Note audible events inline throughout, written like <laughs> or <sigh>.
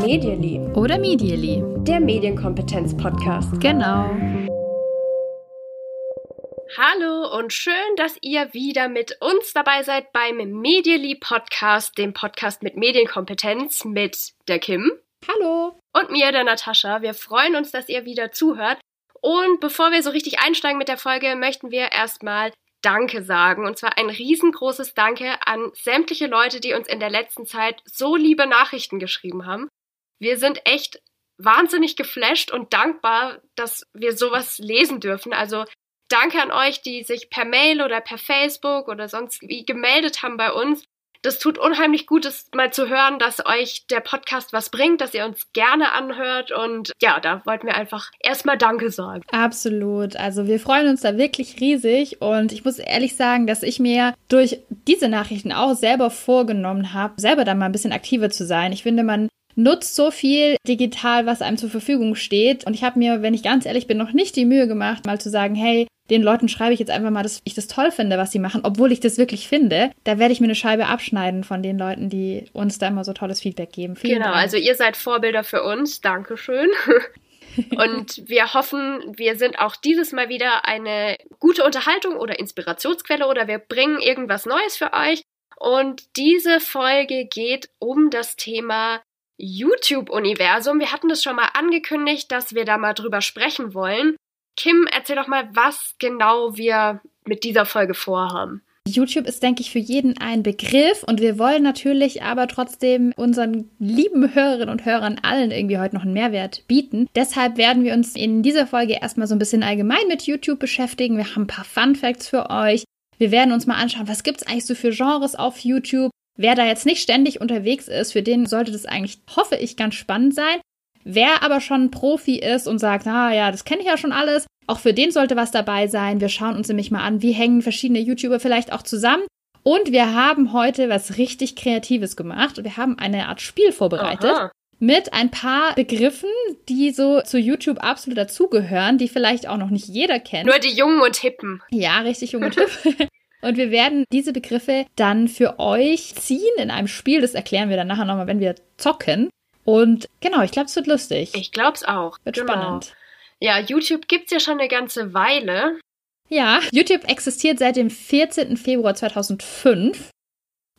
Medially. Oder Medially. Der Medienkompetenz-Podcast. Genau. Hallo und schön, dass ihr wieder mit uns dabei seid beim Medially Podcast, dem Podcast mit Medienkompetenz mit der Kim. Hallo. Und mir, der Natascha. Wir freuen uns, dass ihr wieder zuhört. Und bevor wir so richtig einsteigen mit der Folge, möchten wir erstmal Danke sagen. Und zwar ein riesengroßes Danke an sämtliche Leute, die uns in der letzten Zeit so liebe Nachrichten geschrieben haben. Wir sind echt wahnsinnig geflasht und dankbar, dass wir sowas lesen dürfen. Also danke an euch, die sich per Mail oder per Facebook oder sonst wie gemeldet haben bei uns. Das tut unheimlich gut, das mal zu hören, dass euch der Podcast was bringt, dass ihr uns gerne anhört. Und ja, da wollten wir einfach erstmal Danke sagen. Absolut. Also wir freuen uns da wirklich riesig. Und ich muss ehrlich sagen, dass ich mir durch diese Nachrichten auch selber vorgenommen habe, selber da mal ein bisschen aktiver zu sein. Ich finde, man nutzt so viel digital, was einem zur Verfügung steht. Und ich habe mir, wenn ich ganz ehrlich bin, noch nicht die Mühe gemacht, mal zu sagen, hey, den Leuten schreibe ich jetzt einfach mal, dass ich das toll finde, was sie machen, obwohl ich das wirklich finde. Da werde ich mir eine Scheibe abschneiden von den Leuten, die uns da immer so tolles Feedback geben. Vielen genau, Dank. also ihr seid Vorbilder für uns. Dankeschön. <laughs> Und wir hoffen, wir sind auch dieses Mal wieder eine gute Unterhaltung oder Inspirationsquelle oder wir bringen irgendwas Neues für euch. Und diese Folge geht um das Thema YouTube-Universum. Wir hatten das schon mal angekündigt, dass wir da mal drüber sprechen wollen. Kim, erzähl doch mal, was genau wir mit dieser Folge vorhaben. YouTube ist, denke ich, für jeden ein Begriff und wir wollen natürlich aber trotzdem unseren lieben Hörerinnen und Hörern allen irgendwie heute noch einen Mehrwert bieten. Deshalb werden wir uns in dieser Folge erstmal so ein bisschen allgemein mit YouTube beschäftigen. Wir haben ein paar Fun Facts für euch. Wir werden uns mal anschauen, was gibt es eigentlich so für Genres auf YouTube? Wer da jetzt nicht ständig unterwegs ist, für den sollte das eigentlich, hoffe ich, ganz spannend sein. Wer aber schon Profi ist und sagt, ah ja, das kenne ich ja schon alles, auch für den sollte was dabei sein. Wir schauen uns nämlich mal an, wie hängen verschiedene YouTuber vielleicht auch zusammen. Und wir haben heute was richtig Kreatives gemacht. Wir haben eine Art Spiel vorbereitet. Aha. Mit ein paar Begriffen, die so zu YouTube absolut dazugehören, die vielleicht auch noch nicht jeder kennt. Nur die Jungen und Hippen. Ja, richtig Jungen und <laughs> Hippen. Und wir werden diese Begriffe dann für euch ziehen in einem Spiel. Das erklären wir dann nachher nochmal, wenn wir zocken. Und genau, ich glaube, es wird lustig. Ich glaube es auch. Wird genau. spannend. Ja, YouTube gibt es ja schon eine ganze Weile. Ja, YouTube existiert seit dem 14. Februar 2005.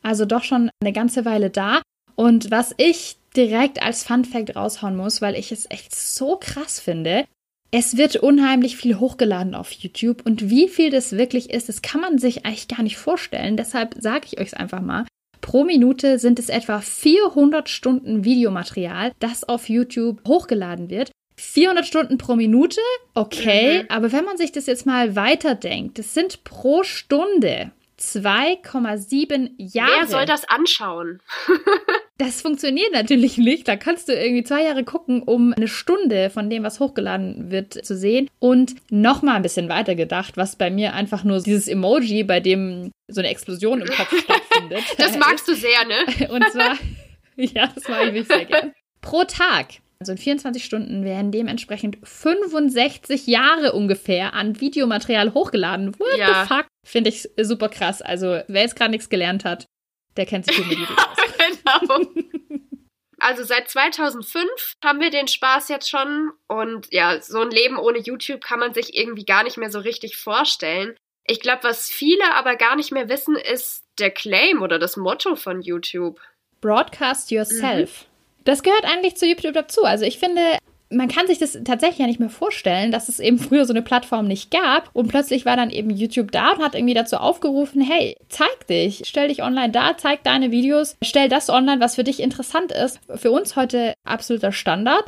Also doch schon eine ganze Weile da. Und was ich direkt als Fun Fact raushauen muss, weil ich es echt so krass finde, es wird unheimlich viel hochgeladen auf YouTube und wie viel das wirklich ist, das kann man sich eigentlich gar nicht vorstellen. Deshalb sage ich euch es einfach mal. Pro Minute sind es etwa 400 Stunden Videomaterial, das auf YouTube hochgeladen wird. 400 Stunden pro Minute, okay, mhm. aber wenn man sich das jetzt mal weiterdenkt, das sind pro Stunde 2,7 Jahre. Wer soll das anschauen? <laughs> das funktioniert natürlich nicht. Da kannst du irgendwie zwei Jahre gucken, um eine Stunde von dem, was hochgeladen wird, zu sehen. Und nochmal ein bisschen weiter gedacht, was bei mir einfach nur dieses Emoji, bei dem so eine Explosion im Kopf stattfindet. <laughs> Das magst du sehr, ne? <laughs> Und zwar, ja, das mag ich mich sehr gern. Pro Tag also in 24 Stunden werden dementsprechend 65 Jahre ungefähr an Videomaterial hochgeladen. What ja. the fuck? Finde ich super krass. Also, wer jetzt gerade nichts gelernt hat, der kennt sich mit Videos aus. <laughs> genau. Also seit 2005 haben wir den Spaß jetzt schon und ja, so ein Leben ohne YouTube kann man sich irgendwie gar nicht mehr so richtig vorstellen. Ich glaube, was viele aber gar nicht mehr wissen, ist der Claim oder das Motto von YouTube. Broadcast yourself. Mhm. Das gehört eigentlich zu YouTube dazu. Also ich finde, man kann sich das tatsächlich ja nicht mehr vorstellen, dass es eben <laughs> früher so eine Plattform nicht gab und plötzlich war dann eben YouTube da und hat irgendwie dazu aufgerufen, hey, zeig dich, stell dich online da, zeig deine Videos, stell das online, was für dich interessant ist. Für uns heute absoluter Standard.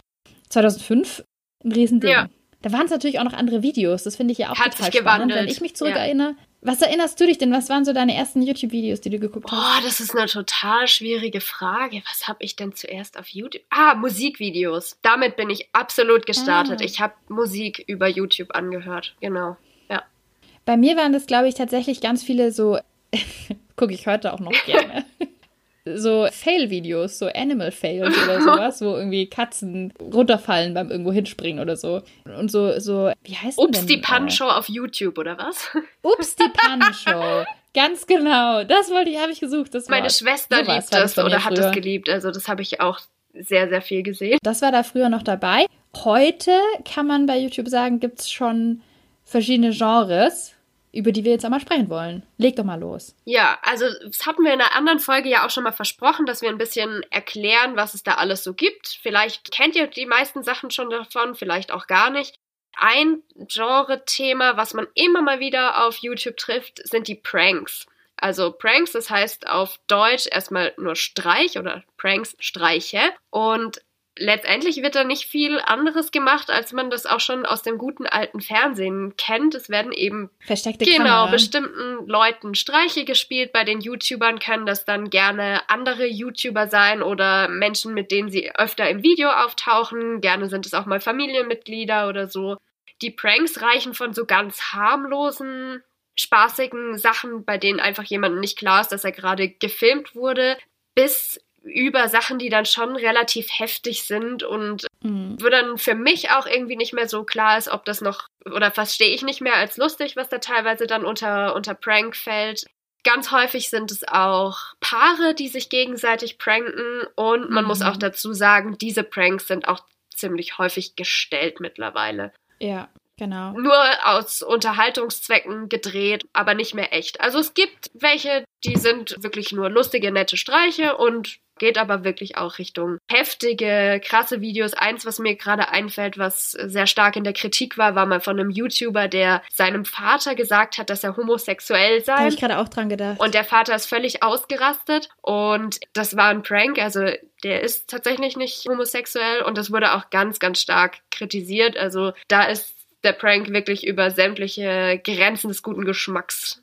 2005 ein Riesending. Ja. Da waren es natürlich auch noch andere Videos. Das finde ich ja auch Hat total spannend, wenn ich mich zurückerinnere. Ja. Was erinnerst du dich denn? Was waren so deine ersten YouTube-Videos, die du geguckt hast? Boah, das ist eine total schwierige Frage. Was habe ich denn zuerst auf YouTube? Ah, Musikvideos. Damit bin ich absolut gestartet. Ah. Ich habe Musik über YouTube angehört. Genau. Ja. Bei mir waren das, glaube ich, tatsächlich ganz viele so. <laughs> Gucke ich heute auch noch gerne. <laughs> so Fail-Videos, so Animal-Fails oder <laughs> sowas, wo irgendwie Katzen runterfallen beim irgendwo hinspringen oder so. Und so, so wie heißt Ups, denn? die Pan-Show auf YouTube oder was? Ups, die Pan-Show. <laughs> Ganz genau. Das wollte ich, habe ich gesucht. Das Meine Schwester so liebt das oder hat es geliebt. Also das habe ich auch sehr, sehr viel gesehen. Das war da früher noch dabei. Heute kann man bei YouTube sagen, gibt es schon verschiedene Genres über die wir jetzt einmal sprechen wollen. Leg doch mal los. Ja, also das hatten wir in einer anderen Folge ja auch schon mal versprochen, dass wir ein bisschen erklären, was es da alles so gibt. Vielleicht kennt ihr die meisten Sachen schon davon, vielleicht auch gar nicht. Ein Genre-Thema, was man immer mal wieder auf YouTube trifft, sind die Pranks. Also Pranks, das heißt auf Deutsch erstmal nur Streich oder Pranks Streiche. Und letztendlich wird da nicht viel anderes gemacht, als man das auch schon aus dem guten alten Fernsehen kennt. Es werden eben versteckte genau Kamera. bestimmten Leuten Streiche gespielt. Bei den YouTubern können das dann gerne andere YouTuber sein oder Menschen, mit denen sie öfter im Video auftauchen. Gerne sind es auch mal Familienmitglieder oder so. Die Pranks reichen von so ganz harmlosen spaßigen Sachen, bei denen einfach jemandem nicht klar ist, dass er gerade gefilmt wurde, bis über Sachen, die dann schon relativ heftig sind und mhm. wo dann für mich auch irgendwie nicht mehr so klar ist, ob das noch oder verstehe ich nicht mehr als lustig, was da teilweise dann unter, unter Prank fällt. Ganz häufig sind es auch Paare, die sich gegenseitig pranken und man mhm. muss auch dazu sagen, diese Pranks sind auch ziemlich häufig gestellt mittlerweile. Ja. Genau. Nur aus Unterhaltungszwecken gedreht, aber nicht mehr echt. Also es gibt welche, die sind wirklich nur lustige, nette Streiche und geht aber wirklich auch Richtung heftige, krasse Videos. Eins, was mir gerade einfällt, was sehr stark in der Kritik war, war mal von einem YouTuber, der seinem Vater gesagt hat, dass er homosexuell sei. Da habe ich gerade auch dran gedacht. Und der Vater ist völlig ausgerastet und das war ein Prank, also der ist tatsächlich nicht homosexuell und das wurde auch ganz, ganz stark kritisiert. Also da ist der Prank wirklich über sämtliche Grenzen des guten Geschmacks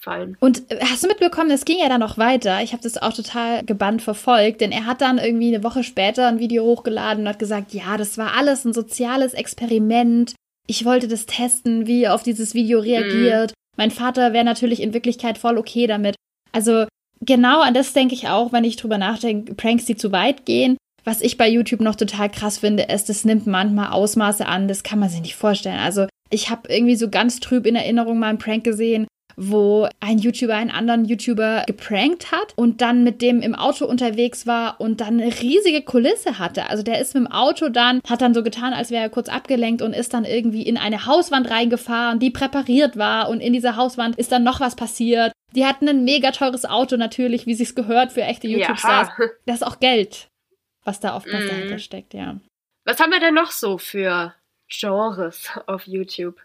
rausgefallen. Und äh, hast du mitbekommen, es ging ja dann noch weiter. Ich habe das auch total gebannt verfolgt, denn er hat dann irgendwie eine Woche später ein Video hochgeladen und hat gesagt, ja, das war alles ein soziales Experiment. Ich wollte das testen, wie er auf dieses Video reagiert. Mhm. Mein Vater wäre natürlich in Wirklichkeit voll okay damit. Also genau an das denke ich auch, wenn ich drüber nachdenke, Pranks, die zu weit gehen. Was ich bei YouTube noch total krass finde, ist, es nimmt manchmal Ausmaße an, das kann man sich nicht vorstellen. Also ich habe irgendwie so ganz trüb in Erinnerung mal einen Prank gesehen, wo ein YouTuber einen anderen YouTuber geprankt hat und dann mit dem im Auto unterwegs war und dann eine riesige Kulisse hatte. Also der ist mit dem Auto dann, hat dann so getan, als wäre er kurz abgelenkt und ist dann irgendwie in eine Hauswand reingefahren, die präpariert war und in dieser Hauswand ist dann noch was passiert. Die hatten ein mega teures Auto natürlich, wie sich's gehört für echte YouTube-Stars. <laughs> Das ist auch Geld was da oftmals mm. dahinter steckt, ja. Was haben wir denn noch so für Genres auf YouTube?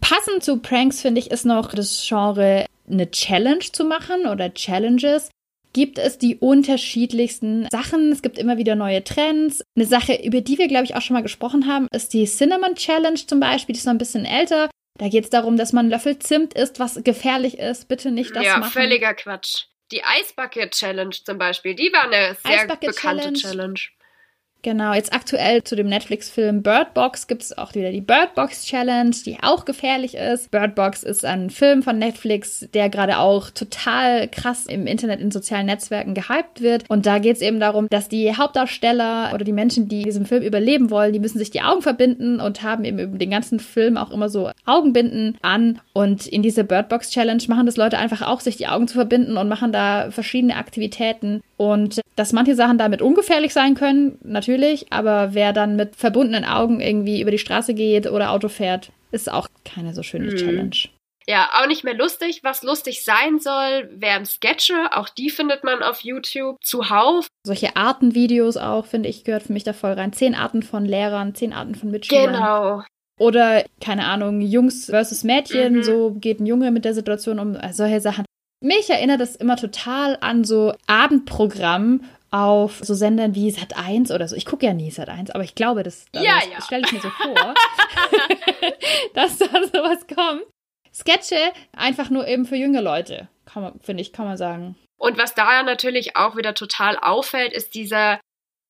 Passend zu Pranks finde ich ist noch das Genre eine Challenge zu machen oder Challenges. Gibt es die unterschiedlichsten Sachen? Es gibt immer wieder neue Trends. Eine Sache, über die wir, glaube ich, auch schon mal gesprochen haben, ist die Cinnamon Challenge zum Beispiel. Die ist noch ein bisschen älter. Da geht es darum, dass man einen Löffel Zimt isst, was gefährlich ist. Bitte nicht das ja, machen. Ja, völliger Quatsch. Die Ice Bucket Challenge zum Beispiel, die war eine sehr bekannte Challenge. Challenge. Genau, jetzt aktuell zu dem Netflix-Film Bird Box gibt es auch wieder die Bird Box Challenge, die auch gefährlich ist. Bird Box ist ein Film von Netflix, der gerade auch total krass im Internet, in sozialen Netzwerken gehypt wird. Und da geht es eben darum, dass die Hauptdarsteller oder die Menschen, die diesem Film überleben wollen, die müssen sich die Augen verbinden und haben eben über den ganzen Film auch immer so Augenbinden an. Und in diese Bird Box Challenge machen das Leute einfach auch, sich die Augen zu verbinden und machen da verschiedene Aktivitäten. Und dass manche Sachen damit ungefährlich sein können, natürlich, aber wer dann mit verbundenen Augen irgendwie über die Straße geht oder Auto fährt, ist auch keine so schöne mhm. Challenge. Ja, auch nicht mehr lustig. Was lustig sein soll, wären Sketche. Auch die findet man auf YouTube zuhauf. Solche Artenvideos auch, finde ich, gehört für mich da voll rein. Zehn Arten von Lehrern, zehn Arten von Mitschülern. Genau. Oder, keine Ahnung, Jungs versus Mädchen, mhm. so geht ein Junge mit der Situation um, also solche Sachen. Mich erinnert das immer total an so Abendprogramm auf so Sendern wie Sat 1 oder so. Ich gucke ja nie Sat 1, aber ich glaube, das, ja, das, ja. stelle ich mir so vor, <laughs> dass da sowas kommt. Sketche einfach nur eben für junge Leute, finde ich, kann man sagen. Und was da natürlich auch wieder total auffällt, ist dieser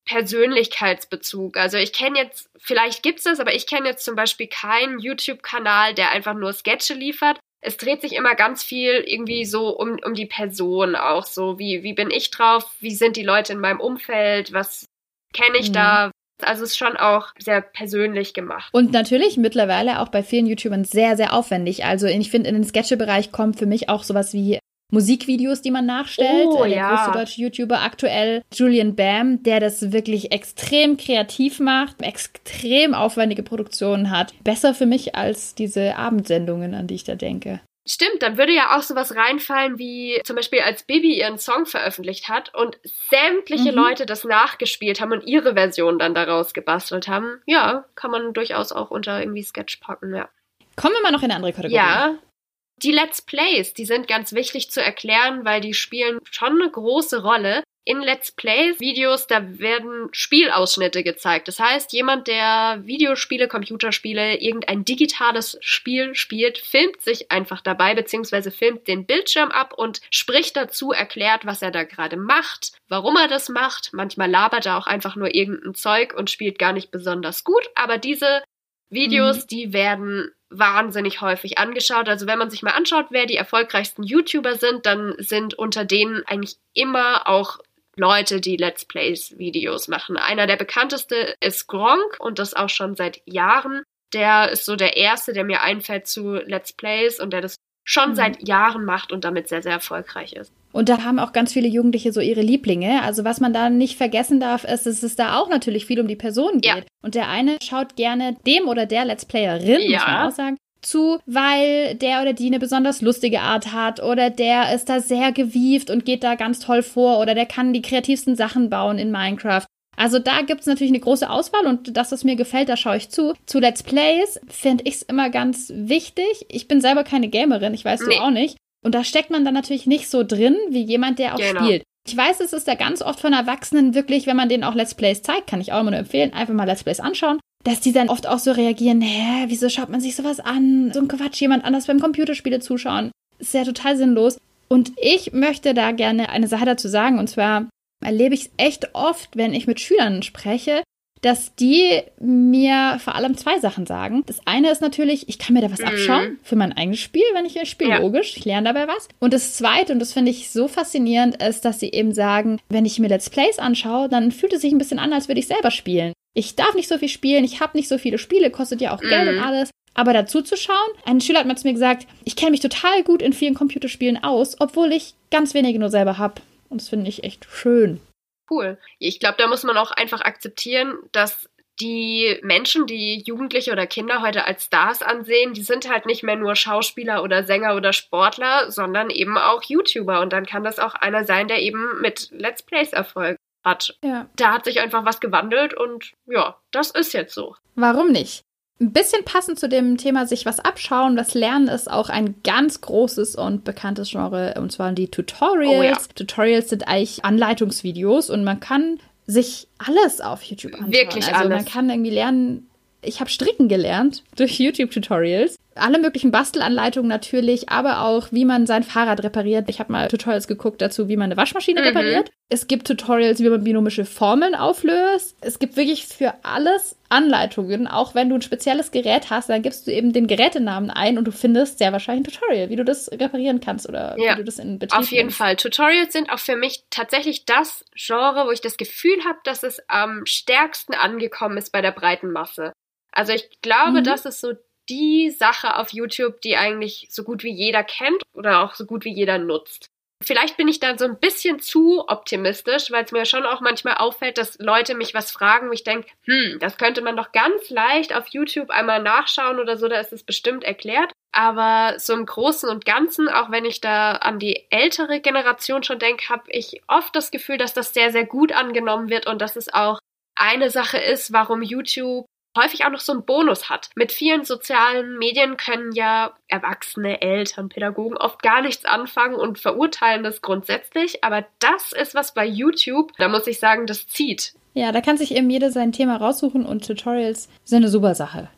Persönlichkeitsbezug. Also ich kenne jetzt, vielleicht gibt es das, aber ich kenne jetzt zum Beispiel keinen YouTube-Kanal, der einfach nur Sketche liefert, es dreht sich immer ganz viel irgendwie so um, um die Person auch. So, wie, wie bin ich drauf? Wie sind die Leute in meinem Umfeld? Was kenne ich mhm. da? Also es ist schon auch sehr persönlich gemacht. Und natürlich mittlerweile auch bei vielen YouTubern sehr, sehr aufwendig. Also ich finde, in den Sketche-Bereich kommt für mich auch sowas wie Musikvideos, die man nachstellt. Oh, der ja. größte deutsche YouTuber aktuell, Julian Bam, der das wirklich extrem kreativ macht, extrem aufwendige Produktionen hat. Besser für mich als diese Abendsendungen, an die ich da denke. Stimmt, dann würde ja auch sowas reinfallen, wie zum Beispiel als Bibi ihren Song veröffentlicht hat und sämtliche Mhm. Leute das nachgespielt haben und ihre Version dann daraus gebastelt haben. Ja, kann man durchaus auch unter irgendwie Sketch packen, ja. Kommen wir mal noch in eine andere Kategorie. Ja. Die Let's Plays, die sind ganz wichtig zu erklären, weil die spielen schon eine große Rolle. In Let's Plays Videos, da werden Spielausschnitte gezeigt. Das heißt, jemand, der Videospiele, Computerspiele, irgendein digitales Spiel spielt, filmt sich einfach dabei, beziehungsweise filmt den Bildschirm ab und spricht dazu, erklärt, was er da gerade macht, warum er das macht. Manchmal labert er auch einfach nur irgendein Zeug und spielt gar nicht besonders gut, aber diese Videos, die werden wahnsinnig häufig angeschaut. Also wenn man sich mal anschaut, wer die erfolgreichsten YouTuber sind, dann sind unter denen eigentlich immer auch Leute, die Let's Plays Videos machen. Einer der bekannteste ist Gronk und das auch schon seit Jahren. Der ist so der erste, der mir einfällt zu Let's Plays und der das schon Mhm. seit Jahren macht und damit sehr, sehr erfolgreich ist. Und da haben auch ganz viele Jugendliche so ihre Lieblinge. Also was man da nicht vergessen darf, ist, dass es da auch natürlich viel um die Person geht. Ja. Und der eine schaut gerne dem oder der Let's Playerin, muss Ja. man auch sagen, zu, weil der oder die eine besonders lustige Art hat oder der ist da sehr gewieft und geht da ganz toll vor oder der kann die kreativsten Sachen bauen in Minecraft. Also da gibt's natürlich eine große Auswahl und das, was mir gefällt, da schaue ich zu. Zu Let's Plays finde ich es immer ganz wichtig. Ich bin selber keine Gamerin, ich weiß Nee. du auch nicht. Und da steckt man dann natürlich nicht so drin wie jemand, der auch Genau. spielt. Ich weiß, es ist da ganz oft von Erwachsenen wirklich, wenn man denen auch Let's Plays zeigt, kann ich auch immer nur empfehlen, einfach mal Let's Plays anschauen, dass die dann oft auch so reagieren, hä, wieso schaut man sich sowas an? So ein Quatsch, jemand anders beim Computerspiele zuschauen. Ist ja total sinnlos. Und ich möchte da gerne eine Sache dazu sagen, und zwar erlebe ich es echt oft, wenn ich mit Schülern spreche, dass die mir vor allem zwei Sachen sagen. Das eine ist natürlich, ich kann mir da was Mhm. abschauen für mein eigenes Spiel, wenn ich spiele, Ja. logisch, ich lerne dabei was. Und das zweite, und das finde ich so faszinierend, ist, dass sie eben sagen, wenn ich mir Let's Plays anschaue, dann fühlt es sich ein bisschen an, als würde ich selber spielen. Ich darf nicht so viel spielen, ich habe nicht so viele Spiele, kostet ja auch Geld Mhm. und alles. Aber dazu zu schauen, ein Schüler hat mal zu mir gesagt, ich kenne mich total gut in vielen Computerspielen aus, obwohl ich ganz wenige nur selber habe. Und das finde ich echt schön. Cool. Ich glaube, da muss man auch einfach akzeptieren, dass die Menschen, die Jugendliche oder Kinder heute als Stars ansehen, die sind halt nicht mehr nur Schauspieler oder Sänger oder Sportler, sondern eben auch YouTuber. Und dann kann das auch einer sein, der eben mit Let's Plays Erfolg hat. Ja. Da hat sich einfach was gewandelt und ja, das ist jetzt so. Warum nicht? Ein bisschen passend zu dem Thema sich was abschauen, was lernen ist auch ein ganz großes und bekanntes Genre, und zwar die Tutorials. Oh ja. Tutorials sind eigentlich Anleitungsvideos und man kann sich alles auf YouTube anschauen. Wirklich also man alles. kann irgendwie lernen, ich habe Stricken gelernt durch YouTube-Tutorials. Alle möglichen Bastelanleitungen natürlich, aber auch, wie man sein Fahrrad repariert. Ich habe mal Tutorials geguckt dazu, wie man eine Waschmaschine Mhm. repariert. Es gibt Tutorials, wie man binomische Formeln auflöst. Es gibt wirklich für alles Anleitungen. Auch wenn du ein spezielles Gerät hast, dann gibst du eben den Gerätenamen ein und du findest sehr wahrscheinlich ein Tutorial, wie du das reparieren kannst oder Ja, wie du das in Betrieb Auf jeden nimmst. Fall. Tutorials sind auch für mich tatsächlich das Genre, wo ich das Gefühl habe, dass es am stärksten angekommen ist bei der breiten Masse. Also ich glaube, Mhm. das ist so die Sache auf YouTube, die eigentlich so gut wie jeder kennt oder auch so gut wie jeder nutzt. Vielleicht bin ich da so ein bisschen zu optimistisch, weil es mir schon auch manchmal auffällt, dass Leute mich was fragen, wo ich denke, hm, das könnte man doch ganz leicht auf YouTube einmal nachschauen oder so, da ist es bestimmt erklärt. Aber so im Großen und Ganzen, auch wenn ich da an die ältere Generation schon denke, habe ich oft das Gefühl, dass das sehr, sehr gut angenommen wird und dass es auch eine Sache ist, warum YouTube häufig auch noch so einen Bonus hat. Mit vielen sozialen Medien können ja Erwachsene, Eltern, Pädagogen oft gar nichts anfangen und verurteilen das grundsätzlich. Aber das ist was bei YouTube, da muss ich sagen, das zieht. Ja, da kann sich eben jeder sein Thema raussuchen und Tutorials sind eine super Sache.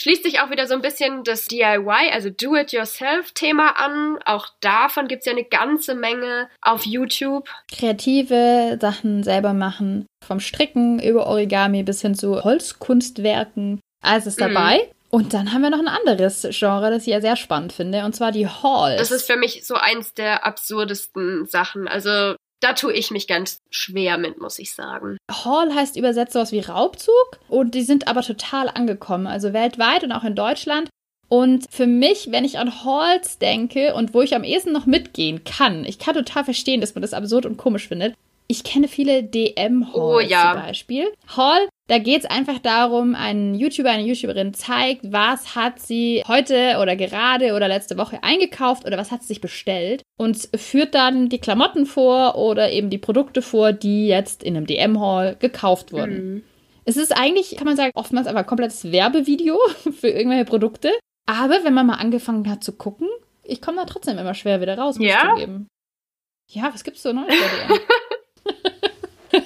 Schließt sich auch wieder so ein bisschen das DIY, also Do-it-yourself-Thema an. Auch davon gibt es ja eine ganze Menge auf YouTube. Kreative Sachen selber machen, vom Stricken über Origami bis hin zu Holzkunstwerken. Alles ist Mhm. dabei. Und dann haben wir noch ein anderes Genre, das ich ja sehr spannend finde, und zwar die Halls. Das ist für mich so eins der absurdesten Sachen. Also da tue ich mich ganz schwer mit, muss ich sagen. Haul heißt übersetzt sowas wie Raubzug und die sind aber total angekommen, also weltweit und auch in Deutschland. Und für mich, wenn ich an Halls denke und wo ich am ehesten noch mitgehen kann, ich kann total verstehen, dass man das absurd und komisch findet. Ich kenne viele DM-Halls Oh, ja. zum Beispiel. Hall, da geht es einfach darum, ein YouTuber, eine YouTuberin zeigt, was hat sie heute oder gerade oder letzte Woche eingekauft oder was hat sie sich bestellt und führt dann die Klamotten vor oder eben die Produkte vor, die jetzt in einem DM-Hall gekauft wurden. Mhm. Es ist eigentlich, kann man sagen, oftmals aber ein komplettes Werbevideo <laughs> für irgendwelche Produkte. Aber wenn man mal angefangen hat zu gucken, ich komme da trotzdem immer schwer wieder raus, muss Ja? ich zugeben. Ja, was gibt's so Neues bei dir? <laughs>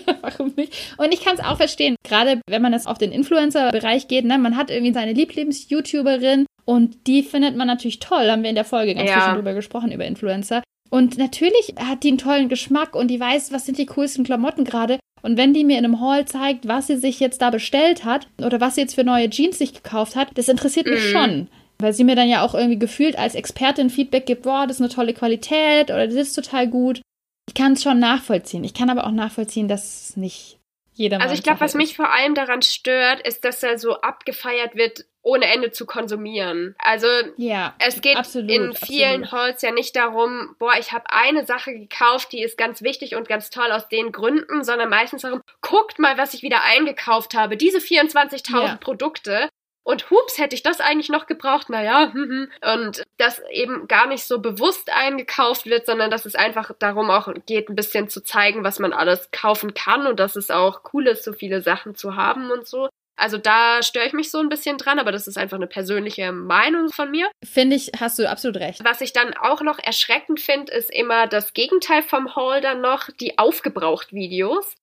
<laughs> Warum nicht? Und ich kann es auch verstehen, gerade wenn man jetzt auf den Influencer-Bereich geht, ne, man hat irgendwie seine Lieblings-YouTuberin und die findet man natürlich toll. Haben wir in der Folge ganz Ja. viel schon drüber gesprochen, über Influencer. Und natürlich hat die einen tollen Geschmack und die weiß, was sind die coolsten Klamotten gerade. Und wenn die mir in einem Haul zeigt, was sie sich jetzt da bestellt hat oder was sie jetzt für neue Jeans sich gekauft hat, das interessiert mich Mhm. schon. Weil sie mir dann ja auch irgendwie gefühlt als Expertin Feedback gibt, boah, das ist eine tolle Qualität oder das ist total gut. Ich kann es schon nachvollziehen. Ich kann aber auch nachvollziehen, dass es nicht jeder Also ich glaube, was mich vor allem daran stört, ist, dass er so abgefeiert wird, ohne Ende zu konsumieren. Also Ja, es geht absolut, in vielen absolut. Halls ja nicht darum, boah, ich habe eine Sache gekauft, die ist ganz wichtig und ganz toll aus den Gründen, sondern meistens darum, guckt mal, was ich wieder eingekauft habe. Diese 24.000 Ja. Produkte. Und hups, hätte ich das eigentlich noch gebraucht? Naja, hm, hm. und das eben gar nicht so bewusst eingekauft wird, sondern dass es einfach darum auch geht, ein bisschen zu zeigen, was man alles kaufen kann und dass es auch cool ist, so viele Sachen zu haben und so. Also da störe ich mich so ein bisschen dran, aber das ist einfach eine persönliche Meinung von mir. Finde ich, hast du absolut recht. Was ich dann auch noch erschreckend finde, ist immer das Gegenteil vom Haul dann noch, die Aufgebraucht-Videos.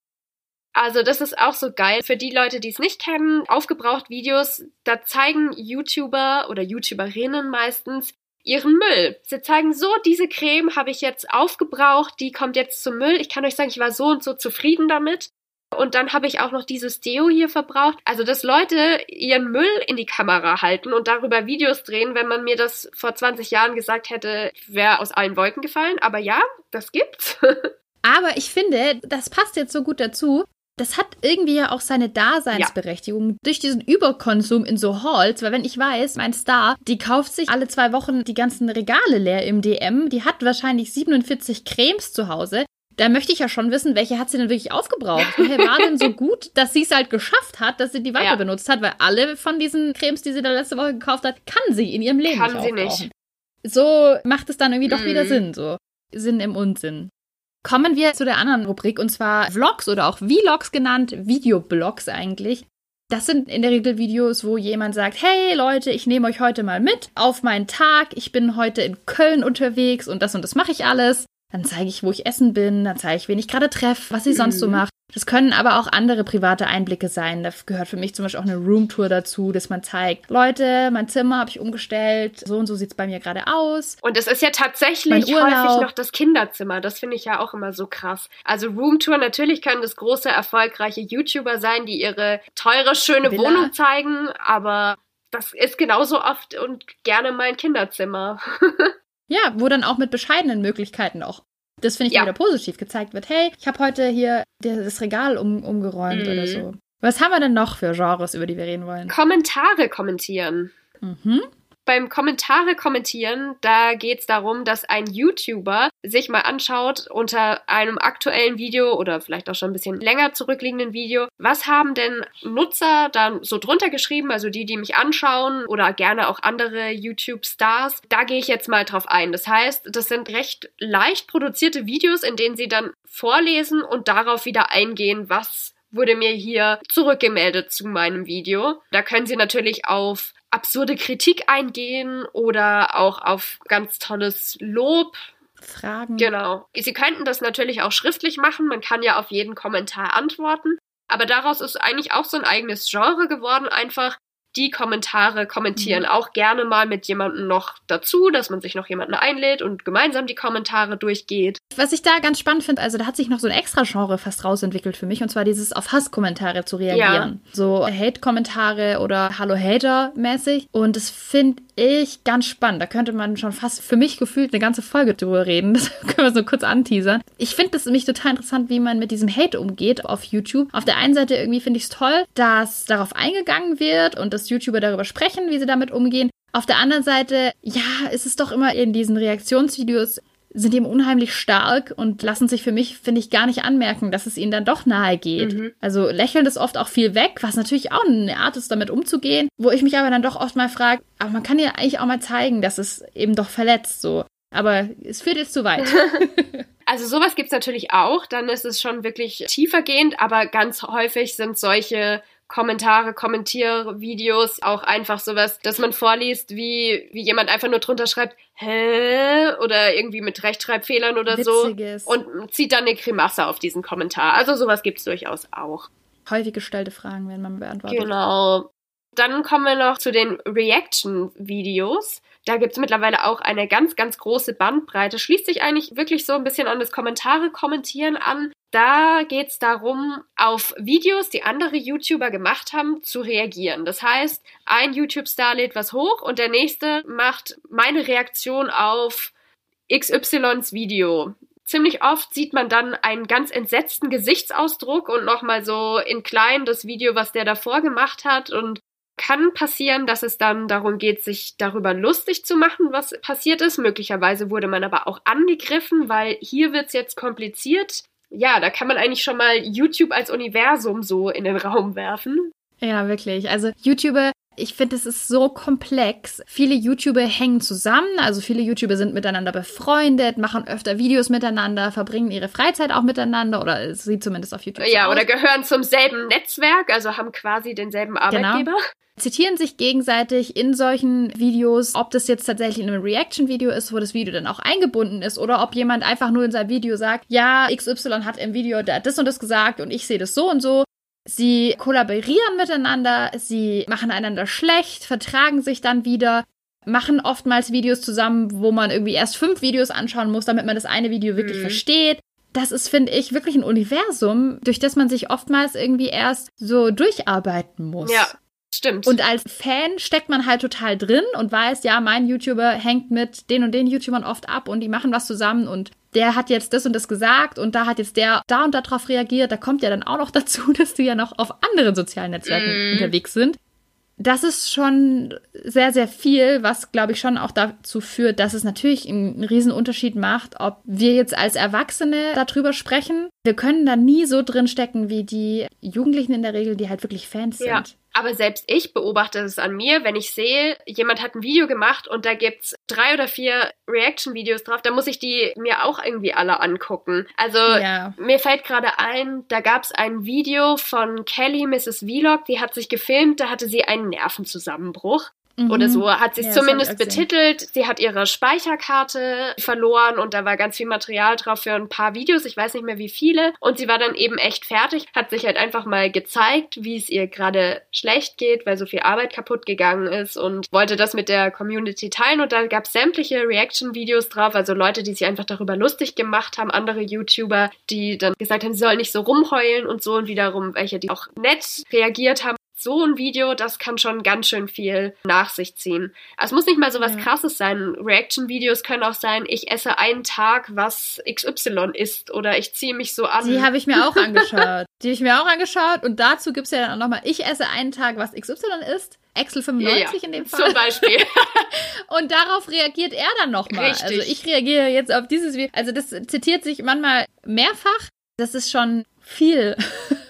Also das ist auch so geil. Für die Leute, die es nicht kennen, Aufgebraucht-Videos, da zeigen YouTuber oder YouTuberinnen meistens ihren Müll. Sie zeigen so, diese Creme habe ich jetzt aufgebraucht, die kommt jetzt zum Müll. Ich kann euch sagen, ich war so und so zufrieden damit. Und dann habe ich auch noch dieses Deo hier verbraucht. Also, dass Leute ihren Müll in die Kamera halten und darüber Videos drehen, wenn man mir das vor 20 Jahren gesagt hätte, wäre aus allen Wolken gefallen. Aber ja, das gibt's. <laughs> Aber ich finde, das passt jetzt so gut dazu. Das hat irgendwie ja auch seine Daseinsberechtigung durch diesen Überkonsum in so Halls, weil wenn ich weiß, mein Star, die kauft sich alle zwei Wochen die ganzen Regale leer im DM, die hat wahrscheinlich 47 Cremes zu Hause. Da möchte ich ja schon wissen, welche hat sie denn wirklich aufgebraucht? Welche war denn so gut, dass sie es halt geschafft hat, dass sie die weiter Ja. benutzt hat, weil alle von diesen Cremes, die sie da letzte Woche gekauft hat, kann sie in ihrem Leben Kann nicht sie nicht. aufbrauchen. So macht es dann irgendwie doch Mhm. wieder Sinn, so. Sinn im Unsinn. Kommen wir zu der anderen Rubrik und zwar Vlogs oder auch Vlogs genannt, Videoblogs eigentlich. Das sind in der Regel Videos, wo jemand sagt, hey Leute, ich nehme euch heute mal mit auf meinen Tag. Ich bin heute in Köln unterwegs und das und das mache ich alles. Dann zeige ich, wo ich essen bin, dann zeige ich, wen ich gerade treffe, was ich sonst so Mhm. mache. Das können aber auch andere private Einblicke sein. Da gehört für mich zum Beispiel auch eine Roomtour dazu, dass man zeigt, Leute, mein Zimmer habe ich umgestellt, so und so sieht's bei mir gerade aus. Und es ist ja tatsächlich häufig noch das Kinderzimmer. Das finde ich ja auch immer so krass. Also Roomtour, natürlich können das große, erfolgreiche YouTuber sein, die ihre teure, schöne Villa. Wohnung zeigen, aber das ist genauso oft und gerne mein Kinderzimmer. <laughs> Ja, wo dann auch mit bescheidenen Möglichkeiten auch. Das finde ich Ja. wieder positiv gezeigt wird. Hey, ich habe heute hier das Regal um, umgeräumt Mhm. oder so. Was haben wir denn noch für Genres, über die wir reden wollen? Kommentare kommentieren. Mhm. Beim Kommentare kommentieren, da geht es darum, dass ein YouTuber sich mal anschaut unter einem aktuellen Video oder vielleicht auch schon ein bisschen länger zurückliegenden Video, was haben denn Nutzer dann so drunter geschrieben, also die, die mich anschauen oder gerne auch andere YouTube-Stars. Da gehe ich jetzt mal drauf ein. Das heißt, das sind recht leicht produzierte Videos, in denen sie dann vorlesen und darauf wieder eingehen, was wurde mir hier zurückgemeldet zu meinem Video. Da können Sie natürlich auf absurde Kritik eingehen oder auch auf ganz tolles Lob. Fragen. Genau. Sie könnten das natürlich auch schriftlich machen. Man kann ja auf jeden Kommentar antworten. Aber daraus ist eigentlich auch so ein eigenes Genre geworden, einfach die Kommentare kommentieren. Mhm. Auch gerne mal mit jemandem noch dazu, dass man sich noch jemanden einlädt und gemeinsam die Kommentare durchgeht. Was ich da ganz spannend finde, also da hat sich noch so ein extra Genre fast rausentwickelt für mich, und zwar dieses auf Hasskommentare zu reagieren. So Hate-Kommentare oder Hallo Hater-mäßig. Und das finde ich ganz spannend. Da könnte man schon fast für mich gefühlt eine ganze Folge drüber reden. <laughs> Das können wir so kurz anteasern. Ich finde es nämlich total interessant, wie man mit diesem Hate umgeht auf YouTube. Auf der einen Seite irgendwie finde ich es toll, dass darauf eingegangen wird und dass YouTuber darüber sprechen, wie sie damit umgehen. Auf der anderen Seite, ja, ist es doch immer in diesen Reaktionsvideos sind eben unheimlich stark und lassen sich für mich, finde ich, gar nicht anmerken, dass es ihnen dann doch nahe geht. Mhm. Also lächeln ist oft auch viel weg, was natürlich auch eine Art ist, damit umzugehen, wo ich mich aber dann doch oft mal frage, aber man kann ja eigentlich auch mal zeigen, dass es eben doch verletzt so. Aber es führt jetzt zu weit. <laughs> <laughs> Also sowas gibt's natürlich auch, dann ist es schon wirklich tiefergehend, aber ganz häufig sind solche Kommentare, Kommentiervideos, auch einfach sowas, dass man vorliest, wie, wie jemand einfach nur drunter schreibt, hä? Oder irgendwie mit Rechtschreibfehlern oder Witziges. so. Und zieht dann eine Grimasse auf diesen Kommentar. Also sowas gibt's durchaus auch. Häufig gestellte Fragen werden man beantwortet. Genau. Dann kommen wir noch zu den Reaction-Videos. Da gibt es mittlerweile auch eine ganz, ganz große Bandbreite. Schließt sich eigentlich wirklich so ein bisschen an das Kommentare kommentieren an. Da geht es darum, auf Videos, die andere YouTuber gemacht haben, zu reagieren. Das heißt, ein YouTube-Star lädt was hoch und der nächste macht meine Reaktion auf XYs Video. Ziemlich oft sieht man dann einen ganz entsetzten Gesichtsausdruck und nochmal so in klein das Video, was der davor gemacht hat und kann passieren, dass es dann darum geht, sich darüber lustig zu machen, was passiert ist. Möglicherweise wurde man aber auch angegriffen, weil hier wird es jetzt kompliziert. Ja, da kann man eigentlich schon mal YouTube als Universum so in den Raum werfen. Ja, wirklich. Also YouTuber ich finde, es ist so komplex. Viele YouTuber hängen zusammen, also viele YouTuber sind miteinander befreundet, machen öfter Videos miteinander, verbringen ihre Freizeit auch miteinander oder sieht zumindest auf YouTube Ja, aus. oder gehören zum selben Netzwerk, also haben quasi denselben genau. Arbeitgeber. Genau zitieren sich gegenseitig in solchen Videos, ob das jetzt tatsächlich in einem Reaction-Video ist, wo das Video dann auch eingebunden ist, oder ob jemand einfach nur in seinem Video sagt, ja, XY hat im Video das und das gesagt und ich sehe das so und so. Sie kollaborieren miteinander, sie machen einander schlecht, vertragen sich dann wieder, machen oftmals Videos zusammen, wo man irgendwie erst fünf Videos anschauen muss, damit man das eine Video wirklich mhm. versteht. Das ist, finde ich, wirklich ein Universum, durch das man sich oftmals irgendwie erst so durcharbeiten muss. Ja. Stimmt. Und als Fan steckt man halt total drin und weiß, ja, mein YouTuber hängt mit den und den YouTubern oft ab und die machen was zusammen und der hat jetzt das und das gesagt und da hat jetzt der da und darauf reagiert. Da kommt ja dann auch noch <laughs> dazu, dass die ja noch auf anderen sozialen Netzwerken mm. unterwegs sind. Das ist schon sehr, sehr viel, was, glaube ich, schon auch dazu führt, dass es natürlich einen riesen Unterschied macht, ob wir jetzt als Erwachsene darüber sprechen. Wir können da nie so drin stecken wie die Jugendlichen in der Regel, die halt wirklich Fans ja. sind. Aber selbst ich beobachte es an mir, wenn ich sehe, jemand hat ein Video gemacht und da gibt's drei oder vier Reaction-Videos drauf, dann muss ich die mir auch irgendwie alle angucken. Also ja. mir fällt gerade ein, da gab's ein Video von Kelly, Mrs. Vlog, die hat sich gefilmt, da hatte sie einen Nervenzusammenbruch mhm. oder so hat sie es ja, zumindest betitelt. Sie hat ihre Speicherkarte verloren und da war ganz viel Material drauf für ein paar Videos, ich weiß nicht mehr wie viele. Und sie war dann eben echt fertig, hat sich halt einfach mal gezeigt, wie es ihr gerade schlecht geht, weil so viel Arbeit kaputt gegangen ist und wollte das mit der Community teilen. Und da gab es sämtliche Reaction-Videos drauf, also Leute, die sich einfach darüber lustig gemacht haben, andere YouTuber, die dann gesagt haben, sie sollen nicht so rumheulen und so und wiederum welche, die auch nett reagiert haben so ein Video, das kann schon ganz schön viel nach sich ziehen. Also es muss nicht mal so was ja. krasses sein. Reaction-Videos können auch sein, ich esse einen Tag, was XY ist oder ich ziehe mich so an. Die habe ich mir auch angeschaut. <laughs> Die habe ich mir auch angeschaut und dazu gibt es ja dann auch nochmal, ich esse einen Tag, was XY ist. Excel 95 ja, ja. in dem Fall. Zum Beispiel. <laughs> und darauf reagiert er dann nochmal. Also ich reagiere jetzt auf dieses Video. Also das zitiert sich manchmal mehrfach. Das ist schon viel. <laughs>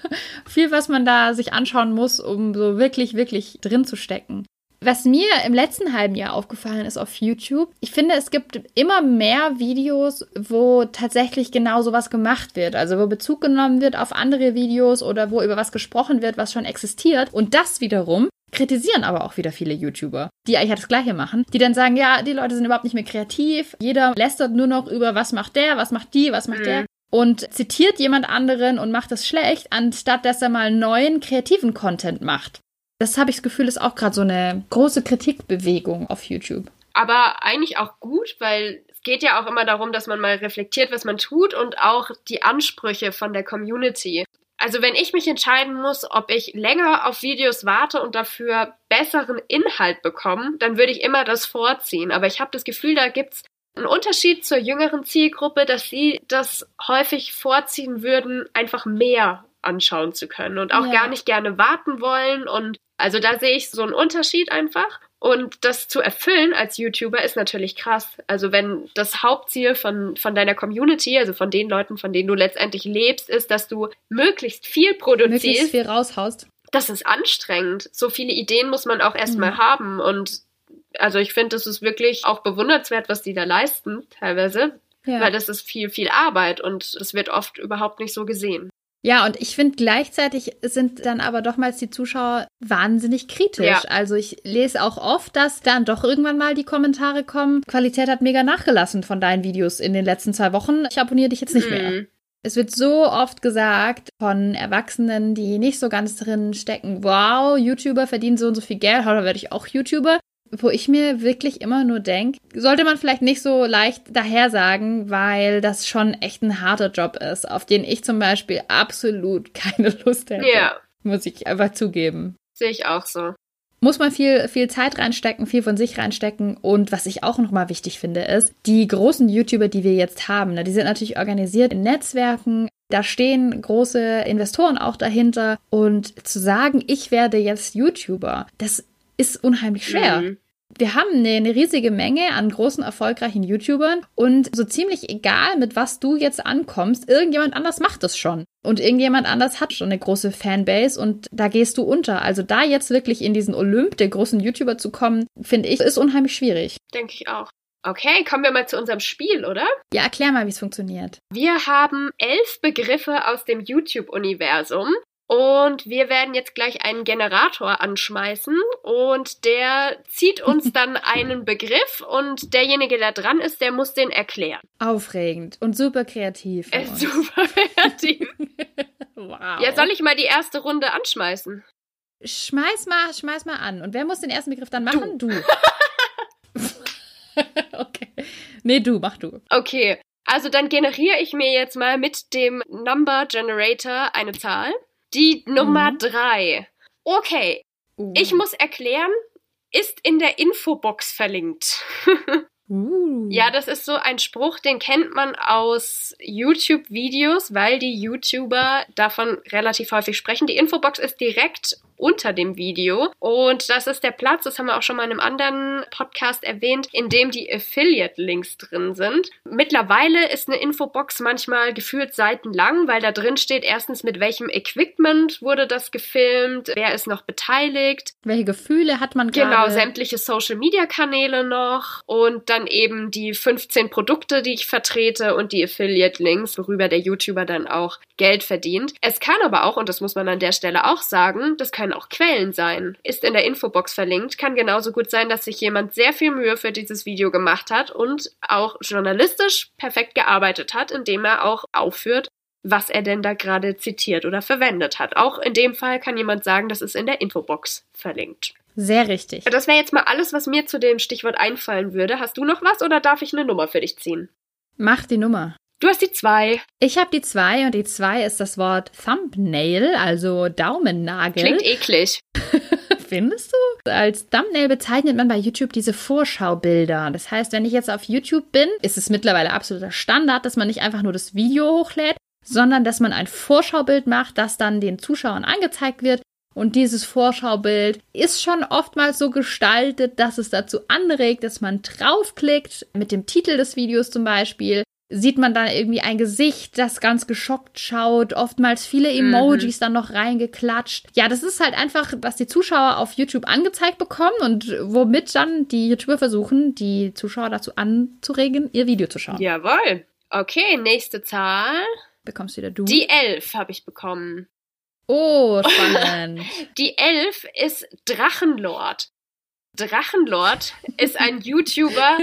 viel, was man da sich anschauen muss, um so wirklich, wirklich drin zu stecken. Was mir im letzten halben Jahr aufgefallen ist auf YouTube, ich finde, es gibt immer mehr Videos, wo tatsächlich genau sowas gemacht wird. Also wo Bezug genommen wird auf andere Videos oder wo über was gesprochen wird, was schon existiert. Und das wiederum kritisieren aber auch wieder viele YouTuber, die eigentlich das Gleiche machen, die dann sagen, ja, die Leute sind überhaupt nicht mehr kreativ. Jeder lästert nur noch über, was macht der, was macht die, was macht mhm. der und zitiert jemand anderen und macht das schlecht, anstatt dass er mal neuen kreativen Content macht. Das habe ich das Gefühl, ist auch gerade so eine große Kritikbewegung auf YouTube. Aber eigentlich auch gut, weil es geht ja auch immer darum, dass man mal reflektiert, was man tut und auch die Ansprüche von der Community. Also wenn ich mich entscheiden muss, ob ich länger auf Videos warte und dafür besseren Inhalt bekomme, dann würde ich immer das vorziehen. Aber ich habe das Gefühl, da gibt's einen Unterschied zur jüngeren Zielgruppe, dass sie das häufig vorziehen würden, einfach mehr anschauen zu können und auch ja. gar nicht gerne warten wollen. Und also da sehe ich so einen Unterschied einfach. Und das zu erfüllen als YouTuber ist natürlich krass. Also wenn das Hauptziel von, von deiner Community, also von den Leuten, von denen du letztendlich lebst, ist, dass du möglichst viel produzierst. Möglichst viel raushaust. Das ist anstrengend. So viele Ideen muss man auch erstmal mhm. haben. Und also ich finde, das ist wirklich auch bewundernswert, was die da leisten, teilweise. Ja. Weil das ist viel, viel Arbeit und es wird oft überhaupt nicht so gesehen. Ja, und ich finde gleichzeitig sind dann aber doch mal die Zuschauer wahnsinnig kritisch. Ja. Also ich lese auch oft, dass dann doch irgendwann mal die Kommentare kommen, Qualität hat mega nachgelassen von deinen Videos in den letzten zwei Wochen. Ich abonniere dich jetzt nicht mhm. mehr. Es wird so oft gesagt von Erwachsenen, die nicht so ganz drin stecken, wow, YouTuber verdienen so und so viel Geld, oder werde ich auch YouTuber? Wo ich mir wirklich immer nur denke, sollte man vielleicht nicht so leicht daher sagen, weil das schon echt ein harter Job ist, auf den ich zum Beispiel absolut <laughs> keine Lust hätte. Ja. Muss ich einfach zugeben. Sehe ich auch so. Muss man viel, viel Zeit reinstecken, viel von sich reinstecken. Und was ich auch nochmal wichtig finde, ist, die großen YouTuber, die wir jetzt haben, ne, die sind natürlich organisiert in Netzwerken. Da stehen große Investoren auch dahinter. Und zu sagen, ich werde jetzt YouTuber, das ist unheimlich schwer. Mhm. Wir haben eine, eine, riesige Menge an großen, erfolgreichen YouTubern und so ziemlich egal, mit was du jetzt ankommst, irgendjemand anders macht es schon. Und irgendjemand anders hat schon eine große Fanbase und da gehst du unter. Also da jetzt wirklich in diesen Olymp der großen YouTuber zu kommen, finde ich, ist unheimlich schwierig. Denke ich auch. Okay, kommen wir mal zu unserem Spiel, oder? Ja, erklär mal, wie es funktioniert. Wir haben elf Begriffe aus dem YouTube-Universum und wir werden jetzt gleich einen Generator anschmeißen und der zieht uns <laughs> dann einen Begriff und derjenige, der dran ist, der muss den erklären. Aufregend und super kreativ. Äh, super kreativ. <laughs> wow. Ja, soll ich mal die erste Runde anschmeißen? Schmeiß mal, schmeiß mal an. Und wer muss den ersten Begriff dann machen? Du. du. <laughs> okay. Nee, du, mach du. Okay. Also dann generiere ich mir jetzt mal mit dem Number Generator eine Zahl. Die Nummer mhm. drei. Okay, uh. ich muss erklären, ist in der Infobox verlinkt. <laughs> Uh. Ja, das ist so ein Spruch, den kennt man aus YouTube-Videos, weil die YouTuber davon relativ häufig sprechen. Die Infobox ist direkt unter dem Video. Und das ist der Platz, das haben wir auch schon mal in einem anderen Podcast erwähnt, in dem die Affiliate-Links drin sind. Mittlerweile ist eine Infobox manchmal gefühlt seitenlang, weil da drin steht erstens, mit welchem Equipment wurde das gefilmt, wer ist noch beteiligt. Welche Gefühle hat man genau, gerade? Genau, sämtliche Social-Media-Kanäle noch und dann eben die 15 Produkte, die ich vertrete und die Affiliate-Links, worüber der YouTuber dann auch Geld verdient. Es kann aber auch, und das muss man an der Stelle auch sagen, das kann können auch Quellen sein. Ist in der Infobox verlinkt. Kann genauso gut sein, dass sich jemand sehr viel Mühe für dieses Video gemacht hat und auch journalistisch perfekt gearbeitet hat, indem er auch aufführt, was er denn da gerade zitiert oder verwendet hat. Auch in dem Fall kann jemand sagen, das ist in der Infobox verlinkt. Sehr richtig. Das wäre jetzt mal alles, was mir zu dem Stichwort einfallen würde. Hast du noch was oder darf ich eine Nummer für dich ziehen? Mach die Nummer. Du hast die zwei. Ich habe die zwei und die zwei ist das Wort Thumbnail, also Daumennagel. Klingt eklig. <laughs> Findest du? Als Thumbnail bezeichnet man bei YouTube diese Vorschaubilder. Das heißt, wenn ich jetzt auf YouTube bin, ist es mittlerweile absoluter Standard, dass man nicht einfach nur das Video hochlädt, sondern dass man ein Vorschaubild macht, das dann den Zuschauern angezeigt wird. Und dieses Vorschaubild ist schon oftmals so gestaltet, dass es dazu anregt, dass man draufklickt, mit dem Titel des Videos zum Beispiel, sieht man dann irgendwie ein Gesicht, das ganz geschockt schaut, oftmals viele Emojis mhm. dann noch reingeklatscht. Ja, das ist halt einfach, was die Zuschauer auf YouTube angezeigt bekommen und womit dann die YouTuber versuchen, die Zuschauer dazu anzuregen, ihr Video zu schauen. Jawohl. Okay, nächste Zahl. Bekommst wieder du. Die elf habe ich bekommen. Oh, <laughs> spannend. die elf ist Drachenlord. Drachenlord ist ein YouTuber,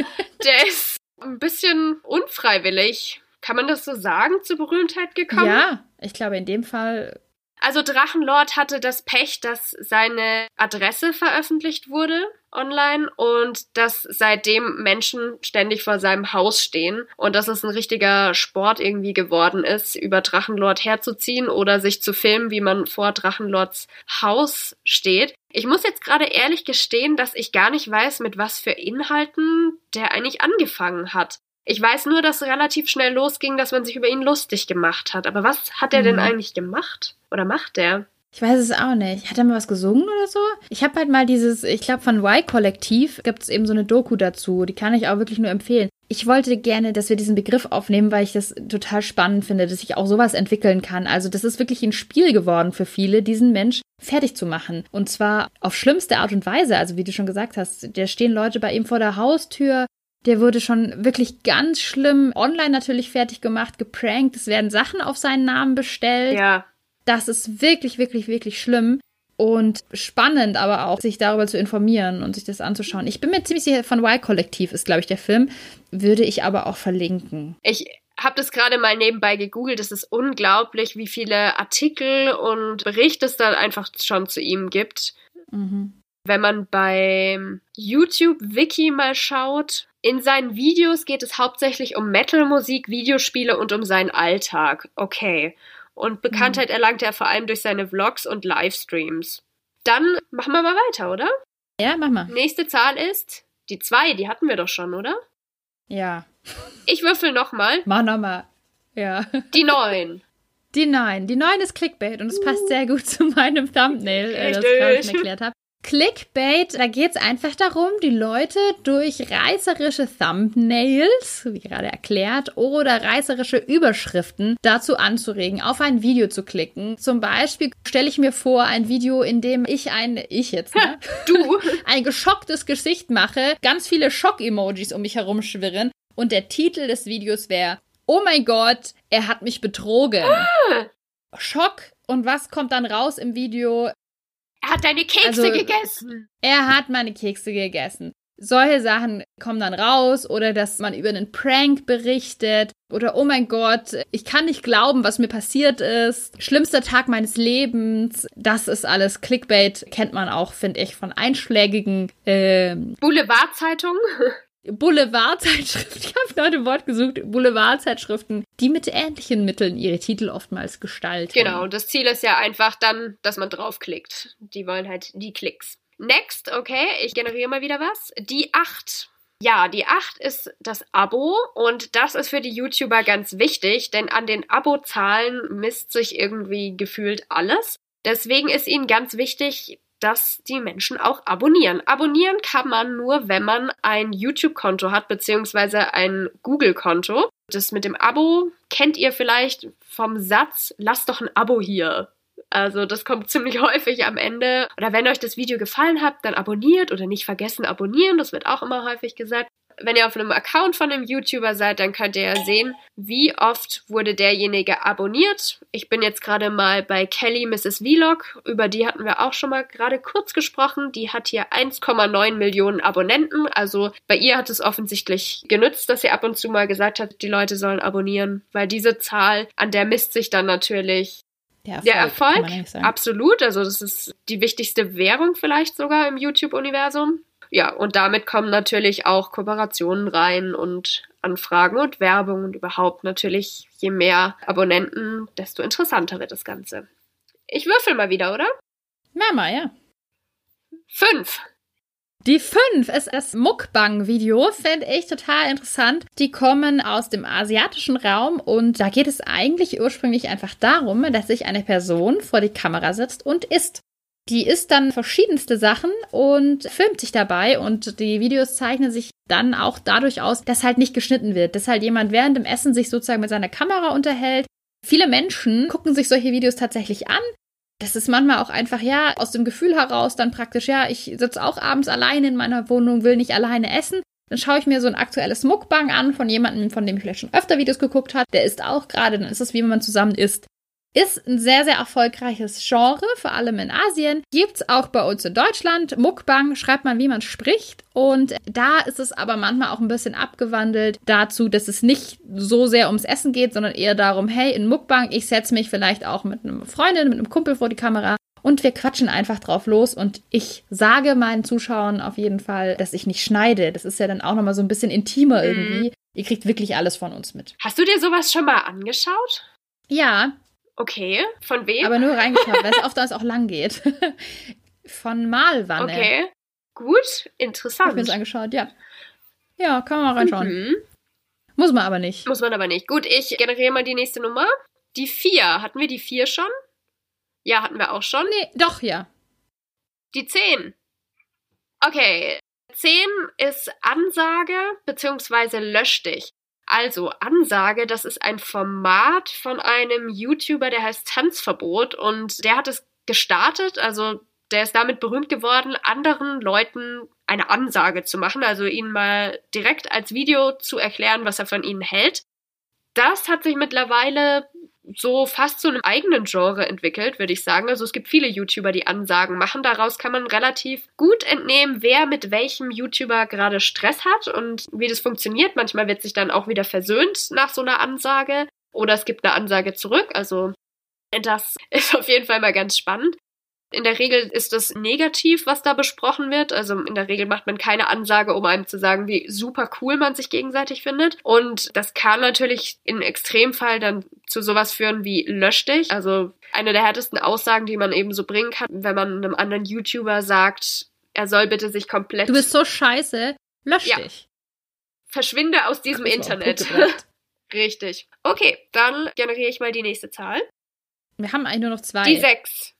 der <laughs> ist ein bisschen unfreiwillig, kann man das so sagen, zur Berühmtheit gekommen? Ja, ich glaube, in dem Fall Also Drachenlord hatte das Pech, dass seine Adresse veröffentlicht wurde online und dass seitdem Menschen ständig vor seinem Haus stehen und dass es ein richtiger Sport irgendwie geworden ist, über Drachenlord herzuziehen oder sich zu filmen, wie man vor Drachenlords Haus steht. Ich muss jetzt gerade ehrlich gestehen, dass ich gar nicht weiß, mit was für Inhalten der eigentlich angefangen hat. Ich weiß nur, dass relativ schnell losging, dass man sich über ihn lustig gemacht hat. Aber was hat er mhm. denn eigentlich gemacht? Oder macht er? Ich weiß es auch nicht. Hat er mal was gesungen oder so? Ich habe halt mal dieses, ich glaube von Y-Kollektiv gibt es eben so eine Doku dazu. Die kann ich auch wirklich nur empfehlen. Ich wollte gerne, dass wir diesen Begriff aufnehmen, weil ich das total spannend finde, dass sich auch sowas entwickeln kann. Also das ist wirklich ein Spiel geworden für viele, diesen Mensch fertig zu machen. Und zwar auf schlimmste Art und Weise. Also wie du schon gesagt hast, da stehen Leute bei ihm vor der Haustür, der wurde schon wirklich ganz schlimm online natürlich fertig gemacht, geprankt. Es werden Sachen auf seinen Namen bestellt. Ja. Das ist wirklich, wirklich, wirklich schlimm. Und spannend aber auch, sich darüber zu informieren und sich das anzuschauen. Ich bin mir ziemlich sicher, von Y-Kollektiv ist, glaube ich, der Film. Würde ich aber auch verlinken. Ich habe das gerade mal nebenbei gegoogelt. Es ist unglaublich, wie viele Artikel und Berichte es da einfach schon zu ihm gibt. Mhm. Wenn man beim YouTube-Wiki mal schaut, in seinen Videos geht es hauptsächlich um Metal-Musik, Videospiele und um seinen Alltag. Okay. Und Bekanntheit mhm. erlangte er vor allem durch seine Vlogs und Livestreams. Dann machen wir mal weiter, oder? Ja, mach mal. Nächste Zahl ist die 2, die hatten wir doch schon, oder? Ja. Ich würfel nochmal. Mach nochmal. Ja. Die 9. Die 9. Die 9 ist Clickbait und es passt sehr gut zu meinem Thumbnail, äh, das ich gerade schon erklärt habe. Clickbait, da geht es einfach darum, die Leute durch reißerische Thumbnails, wie gerade erklärt, oder reißerische Überschriften dazu anzuregen, auf ein Video zu klicken. Zum Beispiel stelle ich mir vor, ein Video, in dem ich ein, ich jetzt, ne? <laughs> du, <laughs> ein geschocktes Gesicht mache, ganz viele Schock-Emojis um mich herum schwirren und der Titel des Videos wäre, oh mein Gott, er hat mich betrogen. Ah. Schock. Und was kommt dann raus im Video? Er hat deine Kekse also, gegessen. Er hat meine Kekse gegessen. Solche Sachen kommen dann raus oder dass man über einen Prank berichtet oder oh mein Gott, ich kann nicht glauben, was mir passiert ist. Schlimmster Tag meines Lebens. Das ist alles Clickbait, kennt man auch, finde ich, von einschlägigen ähm, Boulevardzeitungen. <laughs> Boulevardzeitschriften, <laughs> ich habe nach dem Wort gesucht, Boulevardzeitschriften, die mit ähnlichen Mitteln ihre Titel oftmals gestalten. Genau, das Ziel ist ja einfach dann, dass man draufklickt. Die wollen halt die Klicks. Next, okay, ich generiere mal wieder was. Die 8. Ja, die 8 ist das Abo und das ist für die YouTuber ganz wichtig, denn an den Abozahlen misst sich irgendwie gefühlt alles. Deswegen ist ihnen ganz wichtig, dass die Menschen auch abonnieren. Abonnieren kann man nur, wenn man ein YouTube-Konto hat, beziehungsweise ein Google-Konto. Das mit dem Abo kennt ihr vielleicht vom Satz, lasst doch ein Abo hier. Also das kommt <laughs> ziemlich häufig am Ende. Oder wenn euch das Video gefallen hat, dann abonniert oder nicht vergessen abonnieren. Das wird auch immer häufig gesagt wenn ihr auf einem Account von einem YouTuber seid, dann könnt ihr ja sehen, wie oft wurde derjenige abonniert. Ich bin jetzt gerade mal bei Kelly Mrs. Vlog, über die hatten wir auch schon mal gerade kurz gesprochen. Die hat hier 1,9 Millionen Abonnenten. Also bei ihr hat es offensichtlich genützt, dass sie ab und zu mal gesagt hat, die Leute sollen abonnieren, weil diese Zahl, an der misst sich dann natürlich der Erfolg. Der Erfolg absolut. Also das ist die wichtigste Währung vielleicht sogar im YouTube-Universum ja, und damit kommen natürlich auch Kooperationen rein und Anfragen und Werbung und überhaupt natürlich, je mehr Abonnenten, desto interessanter wird das Ganze. Ich würfel mal wieder, oder? Mama, ja. Fünf. Die fünf ist das Mukbang-Video, finde ich total interessant. Die kommen aus dem asiatischen Raum und da geht es eigentlich ursprünglich einfach darum, dass sich eine Person vor die Kamera setzt und isst. Die isst dann verschiedenste Sachen und filmt sich dabei und die Videos zeichnen sich dann auch dadurch aus, dass halt nicht geschnitten wird, dass halt jemand während dem Essen sich sozusagen mit seiner Kamera unterhält. Viele Menschen gucken sich solche Videos tatsächlich an. Das ist manchmal auch einfach, ja, aus dem Gefühl heraus dann praktisch, ja, ich sitze auch abends alleine in meiner Wohnung, will nicht alleine essen. Dann schaue ich mir so ein aktuelles Mukbang an von jemandem, von dem ich vielleicht schon öfter Videos geguckt habe. Der isst auch gerade, dann ist es wie wenn man zusammen isst. Ist ein sehr, sehr erfolgreiches Genre, vor allem in Asien. Gibt's auch bei uns in Deutschland. Mukbang schreibt man, wie man spricht. Und da ist es aber manchmal auch ein bisschen abgewandelt dazu, dass es nicht so sehr ums Essen geht, sondern eher darum, hey, in Mukbang, ich setze mich vielleicht auch mit einer Freundin, mit einem Kumpel vor die Kamera und wir quatschen einfach drauf los und ich sage meinen Zuschauern auf jeden Fall, dass ich nicht schneide. Das ist ja dann auch nochmal so ein bisschen intimer mhm. irgendwie. Ihr kriegt wirklich alles von uns mit. Hast du dir sowas schon mal angeschaut? Ja, Okay, von wem? Aber nur reingeschaut, weil es oft auch lang geht. <laughs> von Malwanne. Okay, gut, interessant. Ich mir das angeschaut, ja. Ja, kann man mal reinschauen. Mhm. Muss man aber nicht. Muss man aber nicht. Gut, ich generiere mal die nächste Nummer. Die vier. Hatten wir die vier schon? Ja, hatten wir auch schon. Nee, doch, ja. Die zehn. Okay. Zehn ist Ansage beziehungsweise lösch dich. Also, Ansage, das ist ein Format von einem YouTuber, der heißt Tanzverbot und der hat es gestartet, also der ist damit berühmt geworden, anderen Leuten eine Ansage zu machen, also ihnen mal direkt als Video zu erklären, was er von ihnen hält. Das hat sich mittlerweile so fast zu einem eigenen Genre entwickelt, würde ich sagen. Also es gibt viele YouTuber, die Ansagen machen. Daraus kann man relativ gut entnehmen, wer mit welchem YouTuber gerade Stress hat und wie das funktioniert. Manchmal wird sich dann auch wieder versöhnt nach so einer Ansage oder es gibt eine Ansage zurück. Also das <laughs> ist auf jeden Fall mal ganz spannend. In der Regel ist das negativ, was da besprochen wird. Also in der Regel macht man keine Ansage, um einem zu sagen, wie super cool man sich gegenseitig findet. Und das kann natürlich im Extremfall dann zu sowas führen wie lösch dich. Also eine der härtesten Aussagen, die man eben so bringen kann, wenn man einem anderen YouTuber sagt, er soll bitte sich komplett. Du bist so scheiße, lösch ja. dich. Verschwinde aus diesem Internet. <laughs> Richtig. Okay, dann generiere ich mal die nächste Zahl. Wir haben eigentlich nur noch zwei. Die sechs.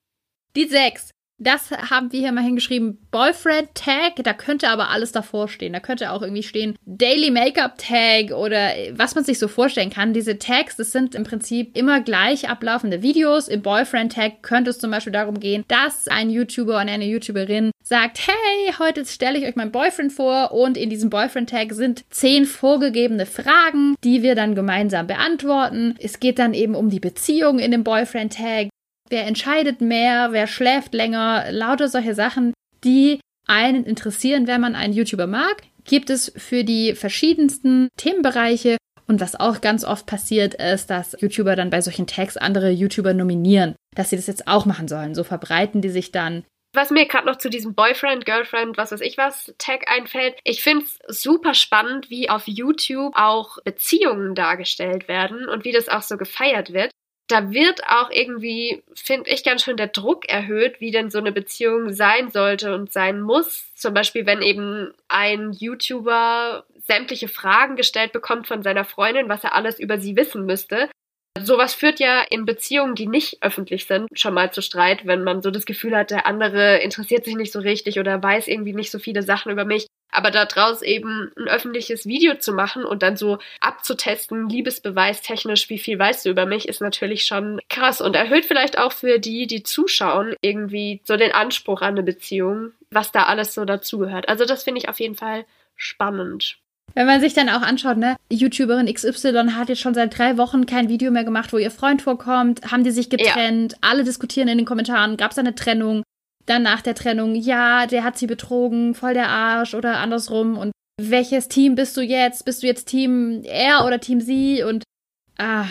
Die sechs. Das haben wir hier mal hingeschrieben. Boyfriend Tag, da könnte aber alles davor stehen. Da könnte auch irgendwie stehen Daily Makeup Tag oder was man sich so vorstellen kann. Diese Tags, das sind im Prinzip immer gleich ablaufende Videos. Im Boyfriend Tag könnte es zum Beispiel darum gehen, dass ein YouTuber und eine YouTuberin sagt, hey, heute stelle ich euch meinen Boyfriend vor und in diesem Boyfriend Tag sind zehn vorgegebene Fragen, die wir dann gemeinsam beantworten. Es geht dann eben um die Beziehung in dem Boyfriend Tag. Wer entscheidet mehr? Wer schläft länger? Lauter solche Sachen, die einen interessieren, wenn man einen YouTuber mag, gibt es für die verschiedensten Themenbereiche. Und was auch ganz oft passiert, ist, dass YouTuber dann bei solchen Tags andere YouTuber nominieren, dass sie das jetzt auch machen sollen. So verbreiten die sich dann was mir gerade noch zu diesem Boyfriend, Girlfriend, was weiß ich was, Tag einfällt. Ich finde es super spannend, wie auf YouTube auch Beziehungen dargestellt werden und wie das auch so gefeiert wird da wird auch irgendwie, finde ich, ganz schön der Druck erhöht, wie denn so eine Beziehung sein sollte und sein muss. Zum Beispiel, wenn eben ein YouTuber sämtliche Fragen gestellt bekommt von seiner Freundin, was er alles über sie wissen müsste. Sowas führt ja in Beziehungen, die nicht öffentlich sind, schon mal zu Streit, wenn man so das Gefühl hat, der andere interessiert sich nicht so richtig oder weiß irgendwie nicht so viele Sachen über mich. Aber daraus eben ein öffentliches Video zu machen und dann so abzutesten, liebesbeweistechnisch, wie viel weißt du über mich, ist natürlich schon krass und erhöht vielleicht auch für die, die zuschauen, irgendwie so den Anspruch an eine Beziehung, was da alles so dazugehört. Also das finde ich auf jeden Fall spannend. Wenn man sich dann auch anschaut, ne, YouTuberin XY hat jetzt schon seit drei Wochen kein Video mehr gemacht, wo ihr Freund vorkommt, haben die sich getrennt, ja. alle diskutieren in den Kommentaren, gab es eine Trennung, dann nach der Trennung, ja, der hat sie betrogen, voll der Arsch oder andersrum und welches Team bist du jetzt? Bist du jetzt Team er oder Team sie? Und ah,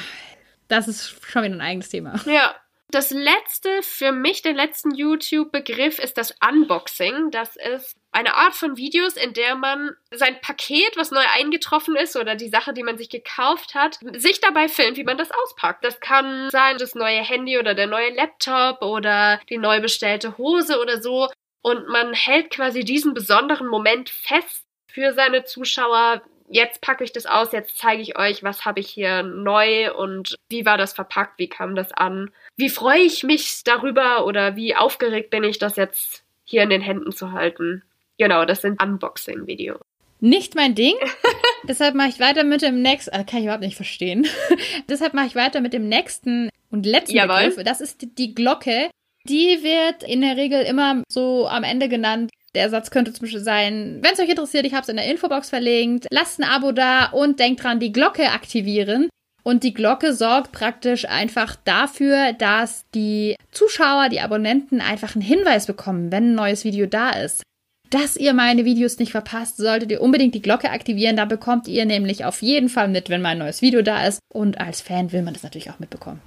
das ist schon wieder ein eigenes Thema. Ja. Das letzte, für mich der letzten YouTube-Begriff ist das Unboxing. Das ist eine Art von Videos, in der man sein Paket, was neu eingetroffen ist oder die Sache, die man sich gekauft hat, sich dabei filmt, wie man das auspackt. Das kann sein das neue Handy oder der neue Laptop oder die neu bestellte Hose oder so. Und man hält quasi diesen besonderen Moment fest für seine Zuschauer. Jetzt packe ich das aus, jetzt zeige ich euch, was habe ich hier neu und wie war das verpackt, wie kam das an, wie freue ich mich darüber oder wie aufgeregt bin ich, das jetzt hier in den Händen zu halten. Genau, das sind Unboxing-Videos. Nicht mein Ding. <laughs> Deshalb mache ich weiter mit dem nächsten. Kann ich überhaupt nicht verstehen. <laughs> Deshalb mache ich weiter mit dem nächsten und letzten Jawohl. Begriff. Das ist die, die Glocke. Die wird in der Regel immer so am Ende genannt. Der Satz könnte zum Beispiel sein, wenn es euch interessiert, ich habe es in der Infobox verlinkt. Lasst ein Abo da und denkt dran, die Glocke aktivieren. Und die Glocke sorgt praktisch einfach dafür, dass die Zuschauer, die Abonnenten einfach einen Hinweis bekommen, wenn ein neues Video da ist. Dass ihr meine Videos nicht verpasst, solltet ihr unbedingt die Glocke aktivieren. Da bekommt ihr nämlich auf jeden Fall mit, wenn mein neues Video da ist. Und als Fan will man das natürlich auch mitbekommen